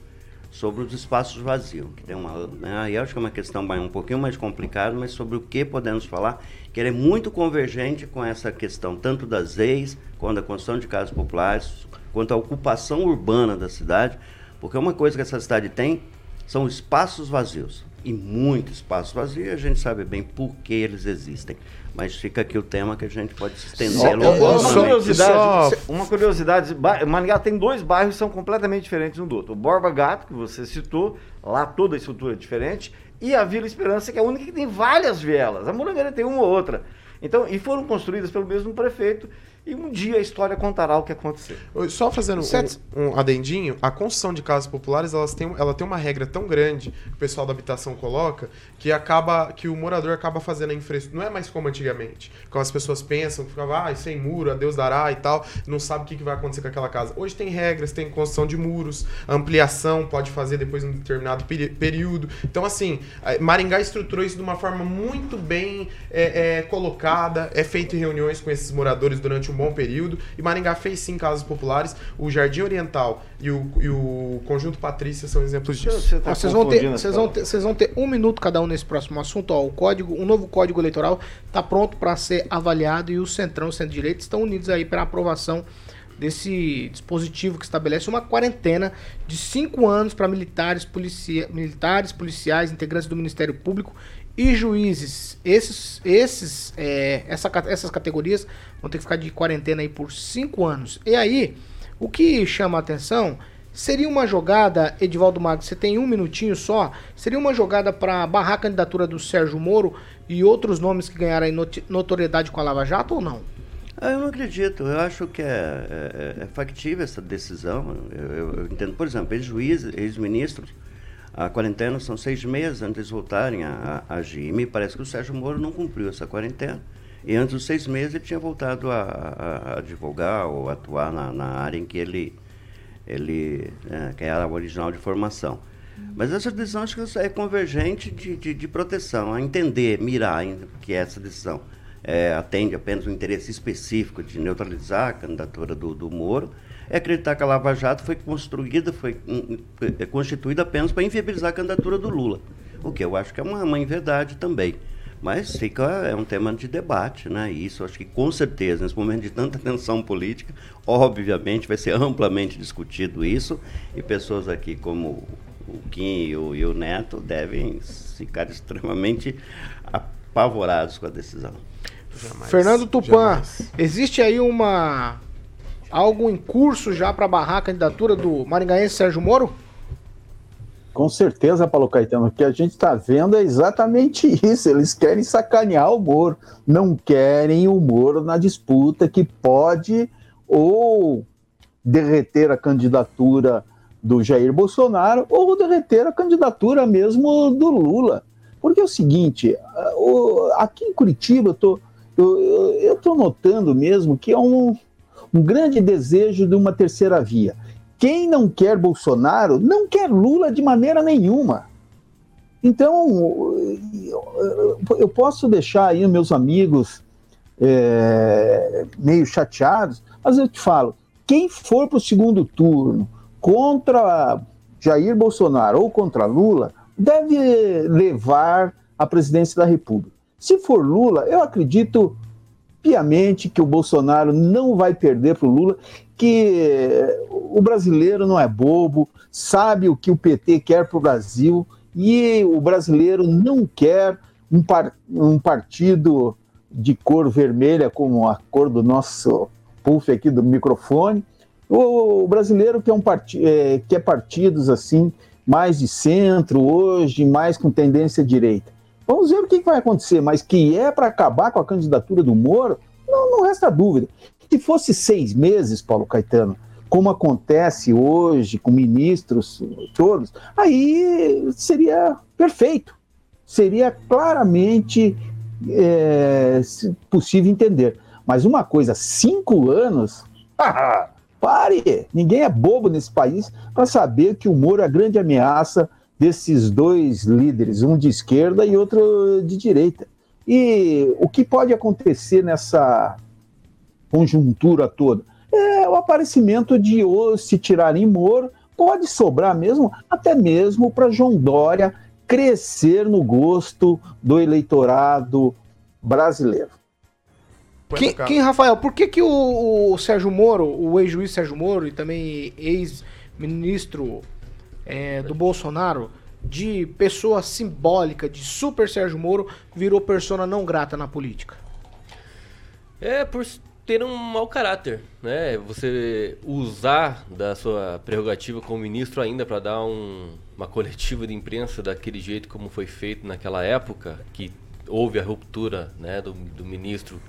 sobre os espaços vazios. Que tem uma, né, aí acho que é uma questão um pouquinho mais complicada, mas sobre o que podemos falar, que ele é muito convergente com essa questão tanto das leis, quanto da construção de casas populares, quanto à ocupação urbana da cidade, porque uma coisa que essa cidade tem são espaços vazios. E muito espaço vazio, e a gente sabe bem por que eles existem. Mas fica aqui o tema que a gente pode se estender Só- longamente. uma curiosidade, uma curiosidade, Maringá tem dois bairros que são completamente diferentes um do outro. O Borba Gato, que você citou, lá toda a estrutura é diferente, e a Vila Esperança, que é a única que tem várias vielas. A Morangueira tem uma ou outra. Então, e foram construídas pelo mesmo prefeito, e um dia a história contará o que aconteceu. Só fazendo um, um adendinho, a construção de casas populares elas têm, ela tem uma regra tão grande que o pessoal da habitação coloca que acaba que o morador acaba fazendo a infraestrutura. Não é mais como antigamente. Quando as pessoas pensam, ficava, ah, sem muro, a Deus dará e tal, não sabe o que, que vai acontecer com aquela casa. Hoje tem regras, tem construção de muros, ampliação pode fazer depois de um determinado período. Então, assim, a- Maringá estruturou isso de uma forma muito bem é, é, colocada, é feito reuniões com esses moradores durante um bom período, e Maringá fez sim casas populares. O Jardim Oriental e o, e o Conjunto Patrícia são exemplos disso. Ó, vocês, vão ter, vocês, vão ter, vocês vão ter um minuto cada um nesse próximo assunto. Ó, o código, o novo código eleitoral está pronto para ser avaliado e o Centrão e o Centro-Direita estão unidos aí para aprovação desse dispositivo que estabelece uma quarentena de cinco anos para militares, policia, militares, policiais, integrantes do Ministério Público e juízes. Esses, esses, é, essa, essas categorias vão ter que ficar de quarentena aí por cinco anos. E aí, o que chama a atenção seria uma jogada, Edivaldo Magno, você tem um minutinho só, seria uma jogada para barrar a candidatura do Sérgio Moro e outros nomes que ganharam notoriedade com a Lava Jato ou não? Ah, eu não acredito. Eu acho que é, é, é factível essa decisão. Eu, eu- eu entendo, por exemplo, ex-juízes, ex-ministros, a quarentena são seis meses antes de voltarem a, a agir. E me parece que o Sérgio Moro não cumpriu essa quarentena. E antes dos seis meses ele tinha voltado a, a- a advogar ou atuar na, na área em que ele, ele é, que era original de formação. Mas essa decisão acho que é convergente de, de, de proteção, a entender, mirar que essa decisão é, atende apenas um interesse específico de neutralizar a candidatura do, do Moro, é acreditar que a Lava Jato foi construída, foi hum, é, constituída apenas para inviabilizar a candidatura do Lula. O que eu acho que é uma, uma inverdade também. Mas fica, é um tema de debate, né? E isso acho que com certeza, nesse momento de tanta tensão política, obviamente vai ser amplamente discutido isso, e pessoas aqui como o Kim e o, e o Neto devem ficar extremamente apavorados com a decisão. Fernando Tupan, existe aí uma algo em curso já para barrar a candidatura do maringaense Sérgio Moro? Com certeza, Paulo Caetano, o que a gente está vendo é exatamente isso. Eles querem sacanear o Moro, não querem o Moro na disputa que pode ou derreter a candidatura do Jair Bolsonaro ou derreter a candidatura mesmo do Lula. Porque é o seguinte, aqui em Curitiba eu tô, eu, tô notando mesmo que é um, um grande desejo de uma terceira via. Quem não quer Bolsonaro não quer Lula de maneira nenhuma. Então, eu- posso deixar aí meus amigos é, meio chateados, mas eu te falo: quem for para o segundo turno contra Jair Bolsonaro ou contra Lula, deve levar a presidência da República. Se for Lula, eu acredito piamente que o Bolsonaro não vai perder para o Lula, que o brasileiro não é bobo, sabe o que o PT quer para o Brasil e o brasileiro não quer um, par- um partido de cor vermelha como a cor do nosso puff aqui do microfone. O brasileiro quer, um parti eh, quer partidos assim mais de centro hoje, mais com tendência direita. Vamos ver o que vai acontecer, mas que é para acabar com a candidatura do Moro, não, não resta dúvida. Se fosse seis meses, Paulo Caetano, como acontece hoje com ministros todos, aí seria perfeito. Seria claramente é, possível entender. Mas uma coisa, cinco anos, pare! Ninguém é bobo nesse país para saber que o Moro é a grande ameaça desses dois líderes, um de esquerda e outro de direita. E o que pode acontecer nessa conjuntura toda? É o aparecimento de ou se tirarem Moro pode sobrar mesmo, até mesmo para João Dória crescer no gosto do eleitorado brasileiro. Quem, quem, Rafael, por que, que o, o Sérgio Moro, o ex-juiz Sérgio Moro e também ex-ministro é, do Bolsonaro, de pessoa simbólica, de super Sérgio Moro, virou persona não grata na política? É por ter um mau caráter, né? Você usar da sua prerrogativa como ministro ainda para dar um, uma coletiva de imprensa daquele jeito como foi feito naquela época, que houve a ruptura né, do, do ministro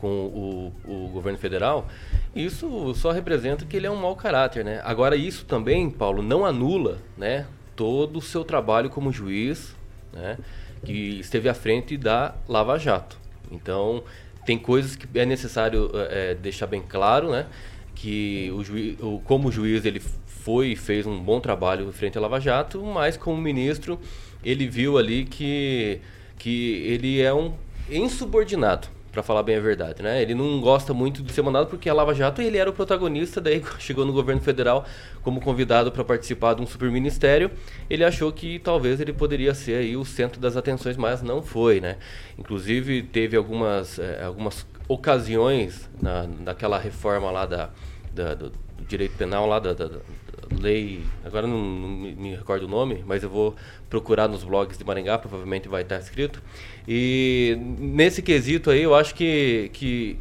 com o, o, governo federal, isso só representa que ele é um mau caráter, né? Agora isso também, Paulo, não anula, né, todo o seu trabalho como juiz, né, que esteve à frente da Lava Jato. Então tem coisas que é necessário é, deixar bem claro, né? Que o juiz, o, como juiz ele foi e fez um bom trabalho frente à Lava Jato, mas como ministro ele viu ali que, que ele é um insubordinado para falar bem a verdade, né? Ele não gosta muito de ser mandado porque a Lava Jato ele era o protagonista, daí chegou no governo federal como convidado para participar de um super ministério, ele achou que talvez ele poderia ser aí o centro das atenções, mas não foi, né? Inclusive teve algumas, é, algumas ocasiões na, naquela reforma lá da, da do, do direito penal lá da, da lei, agora não, não, me recordo o nome, mas eu vou procurar nos blogs de Maringá, provavelmente vai estar escrito. E nesse quesito aí, eu acho que, que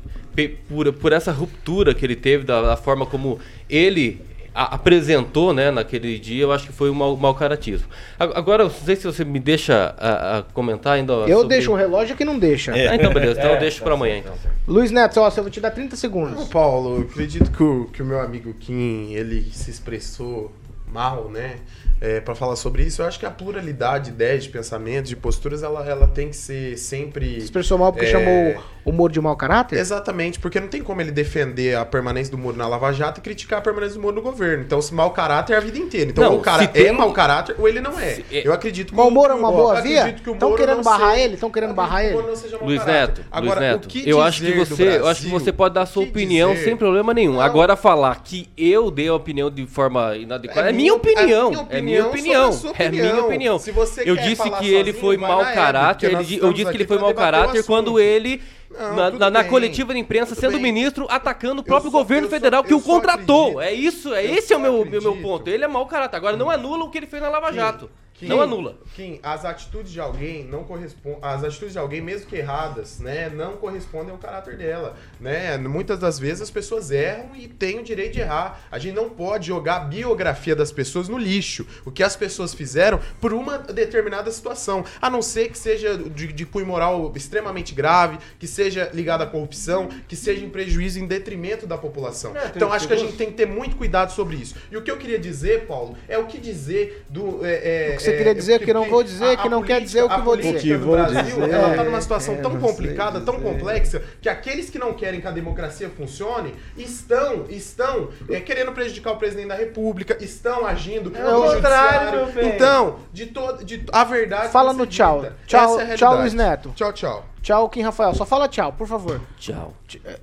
por, por essa ruptura que ele teve, da, da forma como ele a, apresentou né, naquele dia, eu acho que foi um mau, mau caratismo. Agora, não sei se você me deixa a, a comentar ainda. Eu sobre... deixo o relógio que não deixa. É. Ah, então, beleza, então é, eu deixo para amanhã. Então. Luiz Neto, ó, eu vou te dar 30 segundos. Não, Paulo, eu acredito que o, que o meu amigo Kim, ele se expressou mal, né? É, para falar sobre isso, eu acho que a pluralidade de ideias, de pensamentos, de posturas, ela, ela tem que ser sempre. Expressou mal porque é... chamou o Moro de mau caráter? Exatamente, porque não tem como ele defender a permanência do Moro na Lava Jato e criticar a permanência do Moro no governo. Então, se mau caráter é a vida inteira. Então, não, ou o cara é mau caráter ou ele não é. Se... Eu acredito que. Mas o Moro é uma boa via? Estão querendo barrar ele? Estão querendo barrar ele? Luiz Neto, Agora, Luiz Neto, eu acho que você, Brasil, eu acho que você pode dar a sua opinião dizer? sem problema nenhum. Não. Agora falar que eu dei a opinião de forma inadequada é, é minha opinião. É minha opinião. É minha opinião. Se você eu disse que ele foi mau caráter. Eu disse que ele foi mau caráter quando ele não, na, na, na coletiva de imprensa, tudo sendo bem. ministro, atacando o próprio só, governo federal só, que o contratou. Acredito. É isso, é esse é o meu, meu, meu ponto. Ele é mau caráter. Agora não anula o que ele fez na Lava Jato. Kim, não anula. Kim, as atitudes de alguém não correspondem. As atitudes de alguém, mesmo que erradas, né, não correspondem ao caráter dela. Né? Muitas das vezes as pessoas erram e têm o direito de errar. A gente não pode jogar a biografia das pessoas no lixo. O que as pessoas fizeram por uma determinada situação. A não ser que seja de, de cunho moral extremamente grave, que seja ligado à corrupção, que seja em prejuízo em detrimento da população. É, então acho que a gente tem que ter muito cuidado sobre isso. E o que eu queria dizer, Paulo, é o que dizer do. É, é, você queria dizer que não vou dizer, que não quer dizer o que vou dizer. O que vou Brasil, dizer. Ela está numa situação tão complicada, tão complexa, que aqueles que não querem que a democracia funcione estão, estão é, querendo prejudicar o presidente da República, estão agindo é o contrário, Então, de todo, de a verdade. Fala no tchau. Tchau, é tchau, Luiz Neto. Tchau, tchau. Tchau, Kim Rafael. Só fala tchau, por favor. Tchau.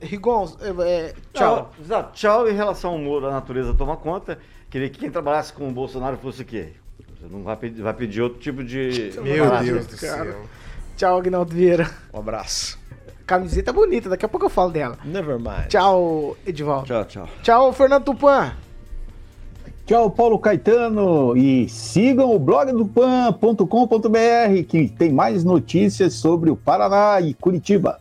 Rigon, é, tchau. Não, tchau em relação ao Moro, a natureza toma conta. Queria que quem trabalhasse com o Bolsonaro fosse o quê? Você não vai pedir, vai pedir outro tipo de. Meu Deus do cara. céu. Tchau, Agnaldo Vieira. Um abraço. Camiseta bonita, daqui a pouco eu falo dela. Never mind. Tchau, Edivaldo. Tchau, tchau. Tchau, Fernando Tupan. Tchau, Paulo Caetano. E sigam o blog do pan.com.br que tem mais notícias sobre o Paraná e Curitiba.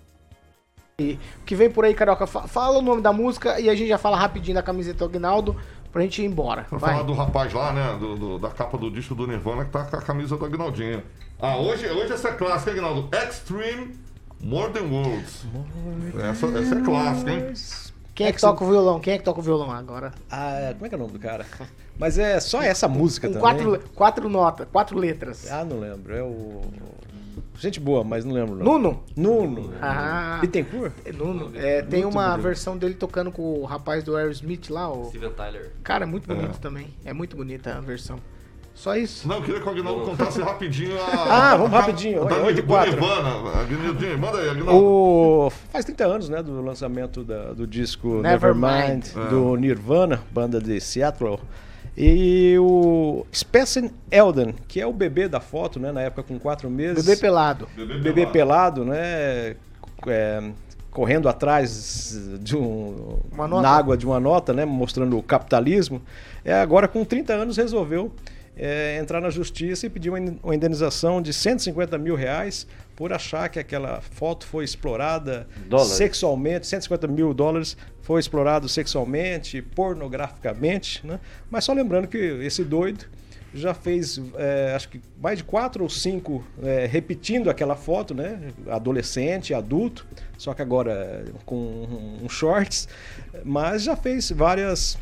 O que vem por aí, Carioca, fala o nome da música e a gente já fala rapidinho da camiseta do Agnaldo pra gente ir embora. Vamos falar do rapaz lá, né? Do, do, da capa do disco do Nirvana que tá com a camisa do Agnaldinho. Ah, hoje, hoje essa é clássica, hein, Agnaldo? Extreme More Than Words. Essa, essa é clássica, hein? Quem é que toca o violão? Quem é que toca o violão agora? Ah, como é que é o nome do cara? Mas é só essa música Com também. Quatro, quatro notas, quatro letras. Ah, não lembro. É o. Gente boa, mas não lembro. Não. Nuno? Nuno. Ah. Bittencourt? É Nuno. É, tem muito uma bonito. versão dele tocando com o rapaz do Aerosmith lá. O... Steven Tyler. Cara, é muito bonito é. também. É muito bonita a versão. Só isso. Não, eu queria que o Aguinaldo contasse rapidinho a. Ah, vamos rapidinho. Da, 8 e 4. Nirvana. Aguinaldinho, manda aí, Aguinaldo. O... Faz 30 anos, né, do lançamento da, do disco Nevermind, Never é. do Nirvana, banda de Seattle. E o Spessen Elden, que é o bebê da foto, né? Na época com quatro meses. Bebê pelado. Bebê, pelado, né? é, correndo atrás de um, Uma nota. na água de uma nota, né? Mostrando o capitalismo. É, agora, com 30 anos, resolveu é, entrar na justiça e pedir uma indenização de 150 mil reais por achar que aquela foto foi explorada Dólares. sexualmente, 150 mil dólares foi explorado sexualmente, pornograficamente, né? Mas só lembrando que esse doido já fez, é, acho que mais de quatro ou cinco é, repetindo aquela foto, né? Adolescente, adulto, só que agora com um shorts, mas já fez várias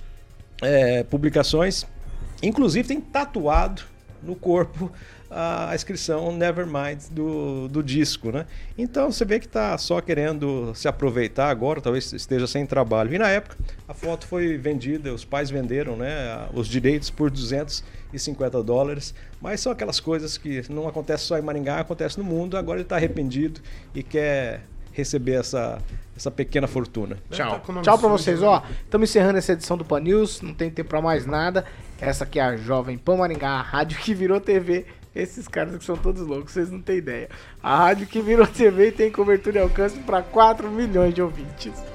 é, publicações, inclusive tem tatuado no corpo a inscrição Nevermind do, do disco, né? Então você vê que está só querendo se aproveitar agora, talvez esteja sem trabalho. E na época a foto foi vendida, os pais venderam, né, os direitos por 250 dólares, mas são aquelas coisas que não acontece só em Maringá, acontece no mundo. Agora ele está arrependido e quer receber essa essa pequena fortuna. Tchau. Tchau pra vocês, ó. Estamos encerrando essa edição do Pan News, não tem tempo pra mais nada. Essa aqui é a Jovem Pan Maringá, a rádio que virou TV. Esses caras que são todos loucos, vocês não têm ideia. A rádio que virou TV tem cobertura e alcance pra 4 milhões de ouvintes.